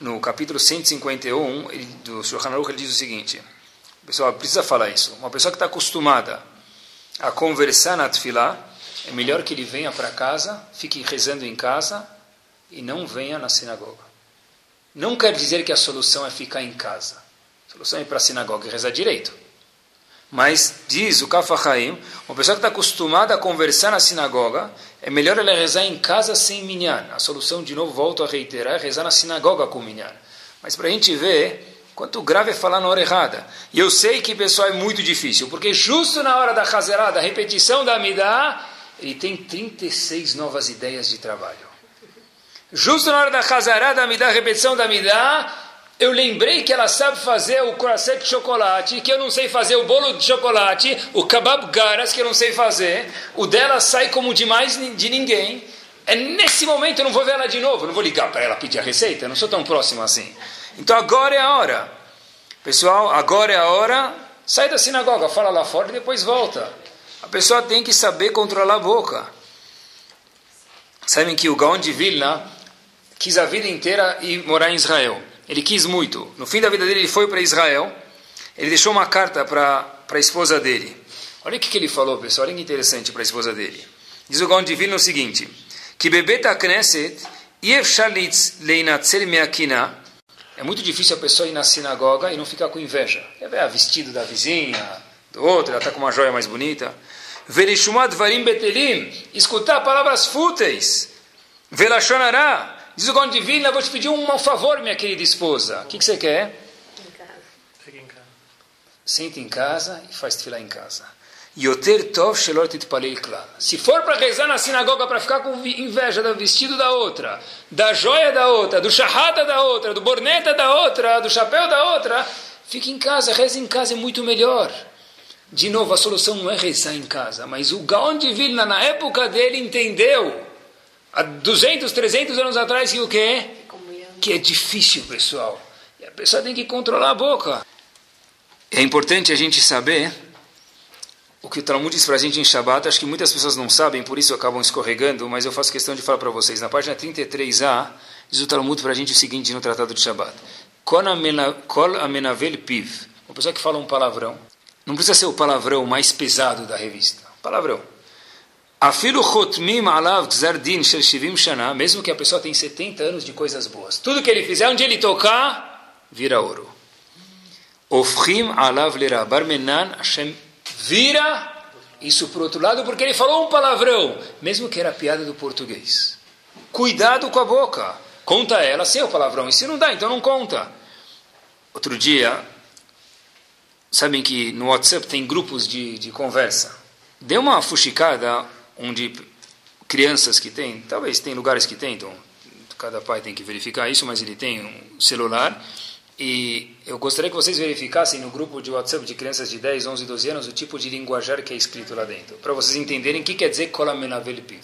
no capítulo 151 ele, do Shulchan Aruch, ele diz o seguinte, pessoal, precisa falar isso, uma pessoa que está acostumada a conversar na Tfilah, é melhor que ele venha para casa, fique rezando em casa e não venha na sinagoga. Não quer dizer que a solução é ficar em casa. A solução é ir para a sinagoga e rezar direito. Mas, diz o Kafahaim, uma pessoa que está acostumada a conversar na sinagoga, é melhor ela rezar em casa sem minyan. A solução, de novo, volto a reiterar, é rezar na sinagoga com minyan. Mas para a gente ver quanto grave é falar na hora errada. E eu sei que, pessoal, é muito difícil, porque justo na hora da Hazerá, da repetição da Amidah, ele tem 36 novas ideias de trabalho. Justo na hora da Hazará, da Midah, repetição da Midah, eu lembrei que ela sabe fazer o croissant de chocolate, que eu não sei fazer o bolo de chocolate, o kebab garas, que eu não sei fazer, o dela sai como de mais de ninguém. É nesse momento eu não vou ver ela de novo, não vou ligar para ela pedir a receita, eu não sou tão próximo assim. Então agora é a hora. Pessoal, agora é a hora. Sai da sinagoga, fala lá fora e depois volta. A pessoa tem que saber controlar a boca. Sabem que o Gaon de Vilna quis a vida inteira ir morar em Israel. Ele quis muito. No fim da vida dele, ele foi para Israel. ele deixou uma carta para a esposa dele. Olha o que, que ele falou, pessoal, olha que interessante para a esposa dele. Diz o Gaon de Vilna o seguinte, que bebeta knesset é muito difícil a pessoa ir na sinagoga e não ficar com inveja. É ver vestido da vizinha, do outro, ela está com uma joia mais bonita. Verishumat varim betelim, escutar palavras fúteis. Velashonará, diz o Gaon de Vilna, vou te pedir um favor, minha querida esposa. O que, que você quer? Senta em casa e faz filar em casa. Yoter tov shelor titpalei klal. Se for para rezar na sinagoga para ficar com inveja do vestido da outra, da joia da outra, do charrata da outra, do borneta da outra, do chapéu da outra, fique em casa, reze em casa é muito melhor. De novo, a solução não é rezar em casa, mas o Gaon de Vilna, na época dele, entendeu, há 200, 300 anos atrás, que o quê? Que é difícil, pessoal. E a pessoa tem que controlar a boca. É importante a gente saber o que o Talmud diz para a gente em Shabbat. Acho que muitas pessoas não sabem, por isso acabam escorregando, mas eu faço questão de falar para vocês. Na página 33a, diz o Talmud para a gente o seguinte no Tratado de Shabbat. Kol amenavel piv. Uma pessoa que fala um palavrão. Não precisa ser o palavrão mais pesado da revista. Palavrão. Alav. Mesmo que a pessoa tenha 70 anos de coisas boas. Tudo que ele fizer, onde ele tocar, vira ouro. Ofrim alav lera. Barmenan Hashem vira isso o outro lado porque ele falou um palavrão, mesmo que era piada do português. Cuidado com a boca. Conta ela sem o palavrão. E se não dá, então não conta. Outro dia, sabem que no WhatsApp tem grupos de, de conversa. Dê uma fuxicada onde crianças que têm, talvez tem lugares que tem, então cada pai tem que verificar isso, mas ele tem um celular e eu gostaria que vocês verificassem no grupo de WhatsApp de crianças de 10, 11, 12 anos o tipo de linguajar que é escrito lá dentro, para vocês entenderem o que quer dizer kolamenavelpiv.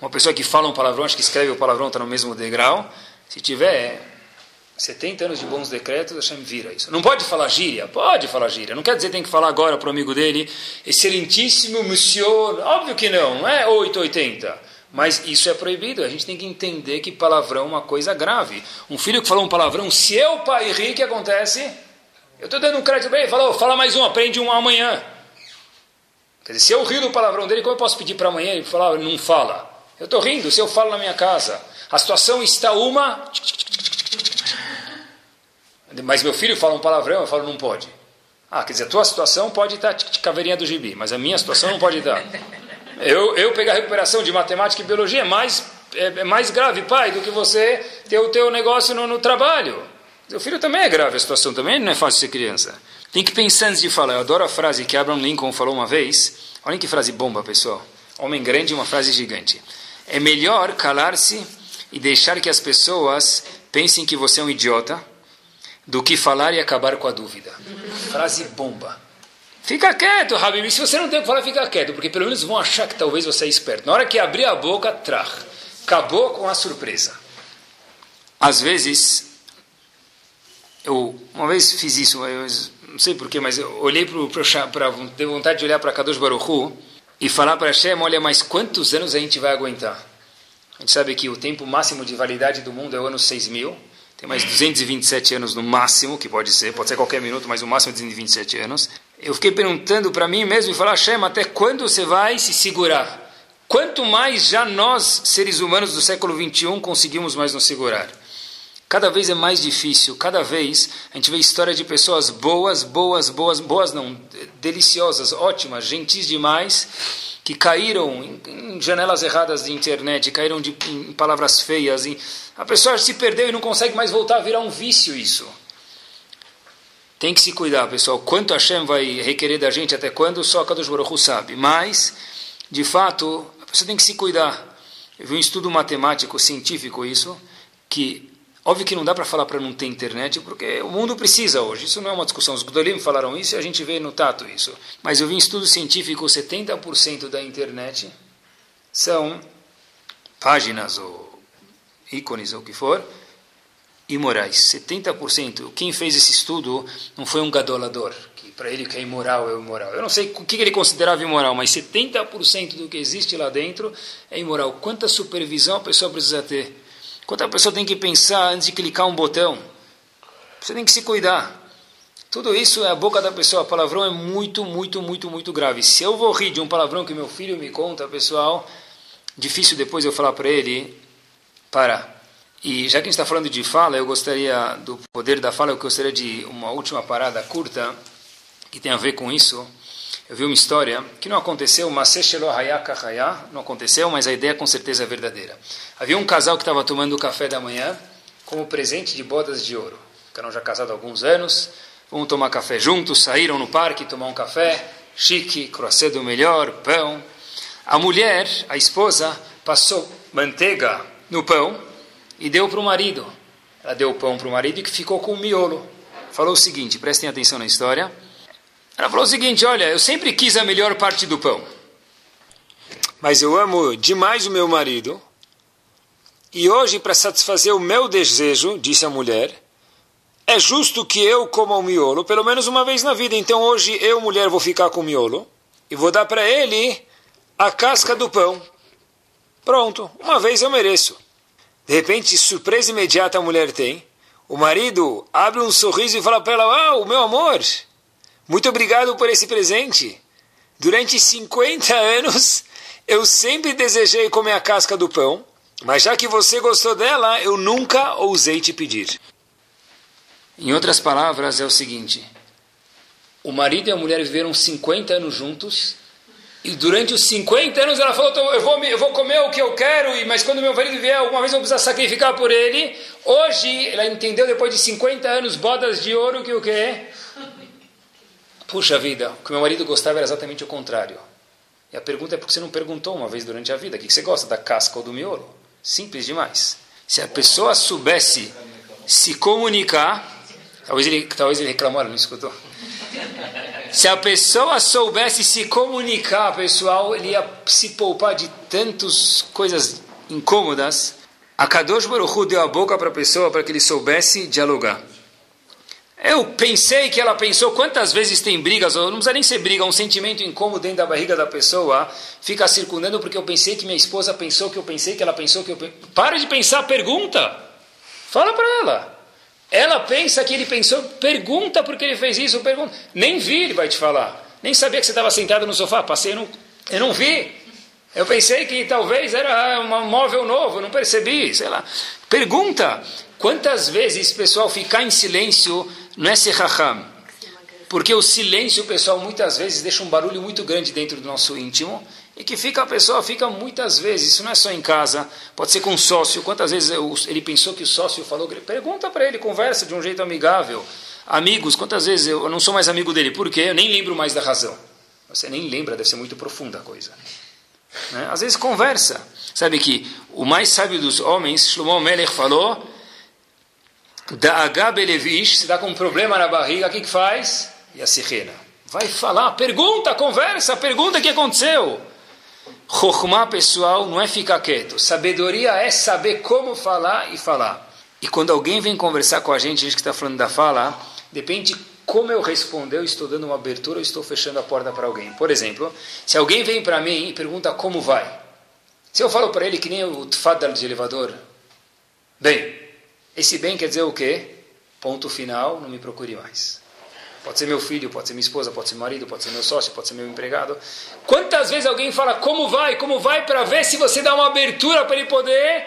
Uma pessoa que fala um palavrão, acho que escreve o palavrão, está no mesmo degrau. Se tiver 70 anos de bons decretos, Hashem vira isso. Não pode falar gíria? Pode falar gíria. Não quer dizer que tem que falar agora para o amigo dele, excelentíssimo monsieur. Óbvio que não, não é 880. Mas isso é proibido. A gente tem que entender que palavrão é uma coisa grave. Um filho que falou um palavrão, se eu, pai, rir, o que acontece? Eu estou dando um crédito para ele, fala, fala mais um, aprende um amanhã. Quer dizer, se eu rir do palavrão dele, como eu posso pedir para amanhã ele falar, não fala? Eu estou rindo, se eu falo na minha casa. A situação está uma. Mas meu filho fala um palavrão, eu falo, não pode. Ah, quer dizer, a tua situação pode estar caveirinha do gibi, mas a minha situação não pode estar. Eu, eu pegar recuperação de matemática e biologia é mais, é, é mais grave, pai, do que você ter o teu negócio no, no trabalho. Seu filho também é grave a situação, também não é fácil ser criança. Tem que pensar antes de falar. Eu adoro a frase que Abraham Lincoln falou uma vez. Olha que frase bomba, pessoal. Homem grande, uma frase gigante. É melhor calar-se e deixar que as pessoas pensem que você é um idiota do que falar e acabar com a dúvida. Frase bomba. Fica quieto, Habib. Se você não tem o que falar, fica quieto, porque pelo menos vão achar que talvez você é esperto. Na hora que abrir a boca, tra. Acabou com a surpresa. Às vezes, eu uma vez fiz isso, eu não sei porquê, mas eu olhei para. Dei vontade de olhar para Kadosh Baruchu e falar para Hashem: olha, mas quantos anos a gente vai aguentar? A gente sabe que o tempo máximo de validade do mundo é o ano 6000. Tem mais 227 anos no máximo, que pode ser, pode ser qualquer minuto, mas o máximo é 227 anos eu fiquei perguntando para mim mesmo e falar, Hashem, até quando você vai se segurar? Quanto mais já nós, seres humanos do século 21, conseguimos mais nos segurar? Cada vez é mais difícil, cada vez a gente vê história de pessoas boas, boas, boas, boas não, deliciosas, ótimas, gentis demais, que caíram em, em janelas erradas de internet, caíram de, em palavras feias, e a pessoa se perdeu e não consegue mais voltar a virar um vício isso. Tem que se cuidar, pessoal. Quanto Hashem vai requerer da gente, até quando, só Kadosh Baruch sabe. Mas, de fato, a pessoa tem que se cuidar. Eu vi um estudo matemático, científico, isso, que, óbvio que não dá para falar para não ter internet, porque o mundo precisa hoje. Isso não é uma discussão. Os Gdolim falaram isso e a gente vê no tato isso. Mas eu vi um estudo científico, 70% da internet são páginas ou ícones ou o que for, imorais. 70%. Quem fez esse estudo não foi um gadolador, que para ele que é imoral é imoral. Eu não sei o que ele considerava imoral, mas 70% do que existe lá dentro é imoral. Quanta supervisão a pessoa precisa ter? Quanto a pessoa tem que pensar antes de clicar um botão? Você tem que se cuidar. Tudo isso é a boca da pessoa. Palavrão é muito, muito, muito, muito grave. Se eu vou rir de um palavrão que meu filho me conta, pessoal, difícil depois eu falar para ele, para. E já que a gente está falando de fala, eu gostaria, do poder da fala, eu gostaria de uma última parada curta, que tem a ver com isso. Eu vi uma história que não aconteceu, mas não aconteceu, mas a ideia com certeza é verdadeira. Havia um casal que estava tomando o café da manhã como presente de bodas de ouro. Ficaram já casados há alguns anos, vão tomar café juntos, saíram no parque tomar um café, chique, croissant do melhor, pão. A mulher, a esposa, passou manteiga no pão e deu para o marido. Ela deu o pão para o marido e que ficou com o miolo. Falou o seguinte, prestem atenção na história. Ela falou o seguinte: Olha, eu sempre quis a melhor parte do pão, mas eu amo demais o meu marido. E hoje, para satisfazer o meu desejo, disse a mulher, é justo que eu coma o miolo pelo menos uma vez na vida. Então hoje eu, mulher, vou ficar com o miolo e vou dar para ele a casca do pão. Pronto, uma vez eu mereço. De repente, surpresa imediata a mulher tem. O marido abre um sorriso e fala para ela: Ah, o meu amor, muito obrigado por esse presente. Durante 50 anos, eu sempre desejei comer a casca do pão, mas já que você gostou dela, eu nunca ousei te pedir. Em outras palavras, é o seguinte: o marido e a mulher viveram 50 anos juntos, e durante os 50 anos ela falou: eu vou, eu vou comer o que eu quero, mas quando meu marido vier, alguma vez eu vou precisar sacrificar por ele. Hoje, ela entendeu, depois de 50 anos, bodas de ouro, que o que Puxa vida, o que meu marido gostava era exatamente o contrário. E a pergunta é por que você não perguntou uma vez durante a vida? O que você gosta, da casca ou do miolo? Simples demais. Se a pessoa soubesse se comunicar, talvez ele, talvez ele reclamou, ela não escutou. Se a pessoa soubesse se comunicar, pessoal, ele ia se poupar de tantas coisas incômodas. A Kadosh Baruch deu a boca para a pessoa para que ele soubesse dialogar. Eu pensei que ela pensou quantas vezes tem brigas, não precisa nem ser briga, um sentimento incômodo dentro da barriga da pessoa fica circundando porque eu pensei que minha esposa pensou que eu pensei que ela pensou que eu pensei. Para de pensar, pergunta. Fala para ela. Ela pensa que ele pensou, pergunta porque ele fez isso, pergunta. Nem vi, ele vai te falar. Nem sabia que você estava sentado no sofá, passei, não, eu não vi. Eu pensei que talvez era um móvel novo, não percebi, sei lá. Pergunta. Quantas vezes, pessoal, ficar em silêncio não é ser raham. Porque o silêncio, pessoal, muitas vezes deixa um barulho muito grande dentro do nosso íntimo e que fica a pessoa fica muitas vezes, isso não é só em casa, pode ser com um sócio. Quantas vezes ele pensou que o sócio falou, pergunta para ele, conversa de um jeito amigável. Amigos, quantas vezes eu não sou mais amigo dele? Por quê? Eu nem lembro mais da razão. Você nem lembra, deve ser muito profunda a coisa. Né? Às vezes conversa. Sabe que o mais sábio dos homens, Shlomo Melech falou, da Agabelevish, se está com um problema na barriga, o que, que faz? E a sirena. Vai falar, pergunta, conversa, pergunta o que aconteceu. Chokhmah, pessoal, não é ficar quieto. Sabedoria é saber como falar e falar. E quando alguém vem conversar com a gente, a gente que está falando da fala, depende como eu responder, eu estou dando uma abertura ou estou fechando a porta para alguém. Por exemplo, se alguém vem para mim e pergunta como vai, se eu falo para ele que nem o tfadal de elevador, bem, esse bem quer dizer o quê? Ponto final, não me procure mais. Pode ser meu filho, pode ser minha esposa, pode ser meu marido, pode ser meu sócio, pode ser meu empregado. Quantas vezes alguém fala como vai, como vai, para ver se você dá uma abertura para ele poder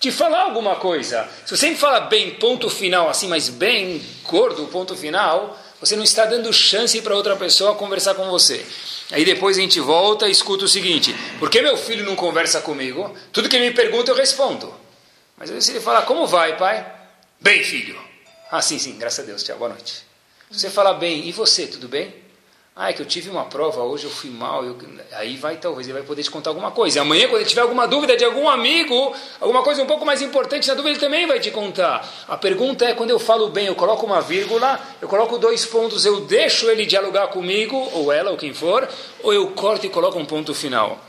te falar alguma coisa. Se você me fala bem, ponto final, assim, mas bem gordo, ponto final, você não está dando chance para outra pessoa conversar com você. Aí depois a gente volta e escuta o seguinte: por que meu filho não conversa comigo? Tudo que ele me pergunta eu respondo. Mas se ele falar, como vai, pai? Bem, filho. Ah, sim, sim, graças a Deus, tchau, boa noite. Você falar bem, e você, tudo bem? Ah, é que eu tive uma prova hoje, eu fui mal. Eu... Aí vai, talvez, ele vai poder te contar alguma coisa. E amanhã, quando ele tiver alguma dúvida de algum amigo, alguma coisa um pouco mais importante na dúvida, ele também vai te contar. A pergunta é: quando eu falo bem, eu coloco uma vírgula, eu coloco dois pontos, eu deixo ele dialogar comigo, ou ela, ou quem for, ou eu corto e coloco um ponto final.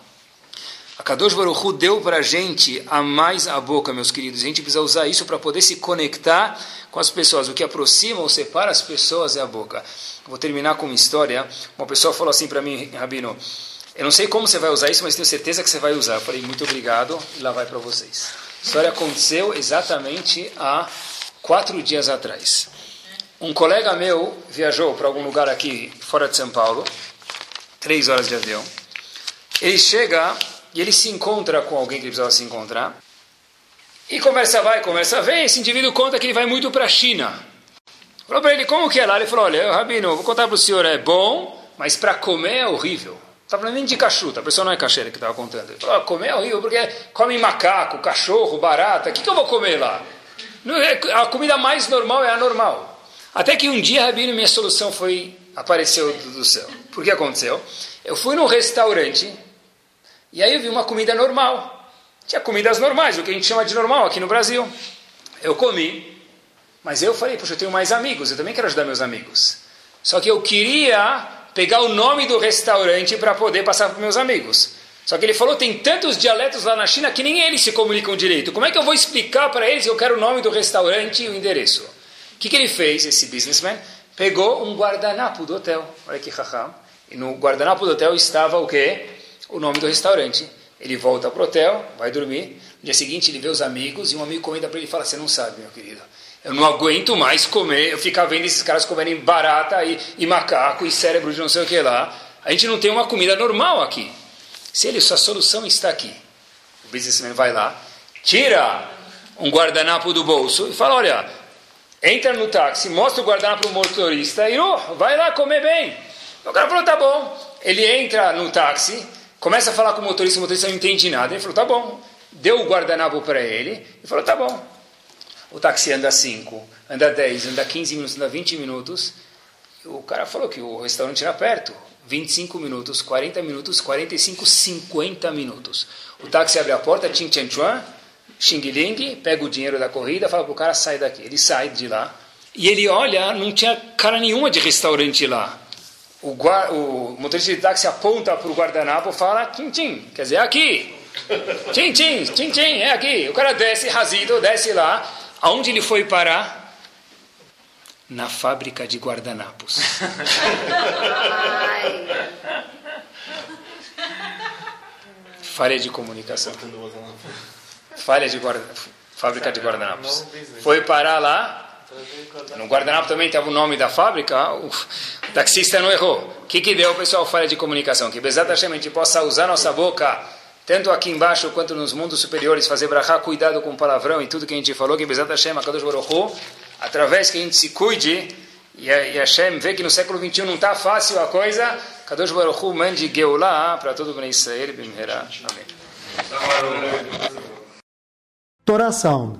A Kadosh Baruch Hu deu para a gente a mais a boca, meus queridos. A gente precisa usar isso para poder se conectar com as pessoas. O que aproxima ou separa as pessoas é a boca. Vou terminar com uma história. Uma pessoa falou assim para mim, Rabino, eu não sei como você vai usar isso, mas tenho certeza que você vai usar. Eu falei, muito obrigado, e lá vai para vocês. A história aconteceu exatamente há quatro dias atrás. um colega meu viajou para algum lugar aqui fora de São Paulo, três horas de avião. Ele chega e ele se encontra com alguém que ele precisava se encontrar. E conversa vai, conversa vem. Esse indivíduo conta que ele vai muito para a China. Falou para ele, como que é lá? Ele falou, olha, Rabino, vou contar para o senhor, é bom, mas para comer é horrível. Está falando nem de cachuta, a pessoa não é cacheira que estava contando. Ele falou, ah, comer é horrível, porque come macaco, cachorro, barata, o que, que eu vou comer lá? É, a comida mais normal é a normal. Até que um dia, Rabino, minha solução foi, apareceu do céu. Por que aconteceu? Eu fui num restaurante, e aí eu vi uma comida normal. Tinha comidas normais, o que a gente chama de normal aqui no Brasil. Eu comi, mas eu falei, poxa, eu tenho mais amigos, eu também quero ajudar meus amigos. Só que eu queria pegar o nome do restaurante para poder passar para meus amigos. Só que ele falou, tem tantos dialetos lá na China que nem eles se comunicam direito. Como é que eu vou explicar para eles que eu quero o nome do restaurante e o endereço? O que, que ele fez, esse businessman? Pegou um guardanapo do hotel. Olha que raham. E no guardanapo do hotel estava o quê? O nome do restaurante. Ele volta para o hotel, vai dormir. No dia seguinte ele vê os amigos e um amigo comenta para ele e fala, você não sabe, meu querido. Eu não aguento mais comer, eu ficar vendo esses caras comerem barata e, e macaco e cérebro de não sei o que lá. A gente não tem uma comida normal aqui. Se ele, sua solução está aqui. O businessman vai lá, tira um guardanapo do bolso e fala, olha, entra no táxi, mostra o guardanapo para o motorista e oh, vai lá comer bem. O cara falou, tá bom. Ele entra no táxi, começa a falar com o motorista, o motorista não entende nada. Ele falou, tá bom. Deu o guardanapo para ele e falou, tá bom. O táxi anda 5, anda 10, anda 15 minutos, anda 20 minutos. O cara falou que o restaurante era perto. 25 minutos, 40 minutos, 45, 50 minutos. O táxi abre a porta, tchim tchan chuan, xing ling, pega o dinheiro da corrida, fala para o cara sai daqui. Ele sai de lá e ele olha, não tinha cara nenhuma de restaurante lá. O, o motorista de táxi aponta para o guardanapo e fala tchim tchim, quer dizer, é aqui. Tchim tchim, tchim tchim, é aqui. O cara desce razido, desce lá, Aonde ele foi parar? Na fábrica de guardanapos. Falha de comunicação. Falha de guarda... fábrica de guardanapos. Foi parar lá. No guardanapo também estava o nome da fábrica. O taxista não errou. O que, que deu, pessoal? Falha de comunicação. Que exatamente a gente possa usar nossa boca tanto aqui embaixo quanto nos mundos superiores, fazer brachá, cuidado com o palavrão e tudo que a gente falou, que Bezat Hashem, Akadosh Baruch através que a gente se cuide, e, a, e Hashem vê que no século XXI não está fácil a coisa, Kadosh Baruch mande Geulah para todo o Israel. Amém. Torá Sound,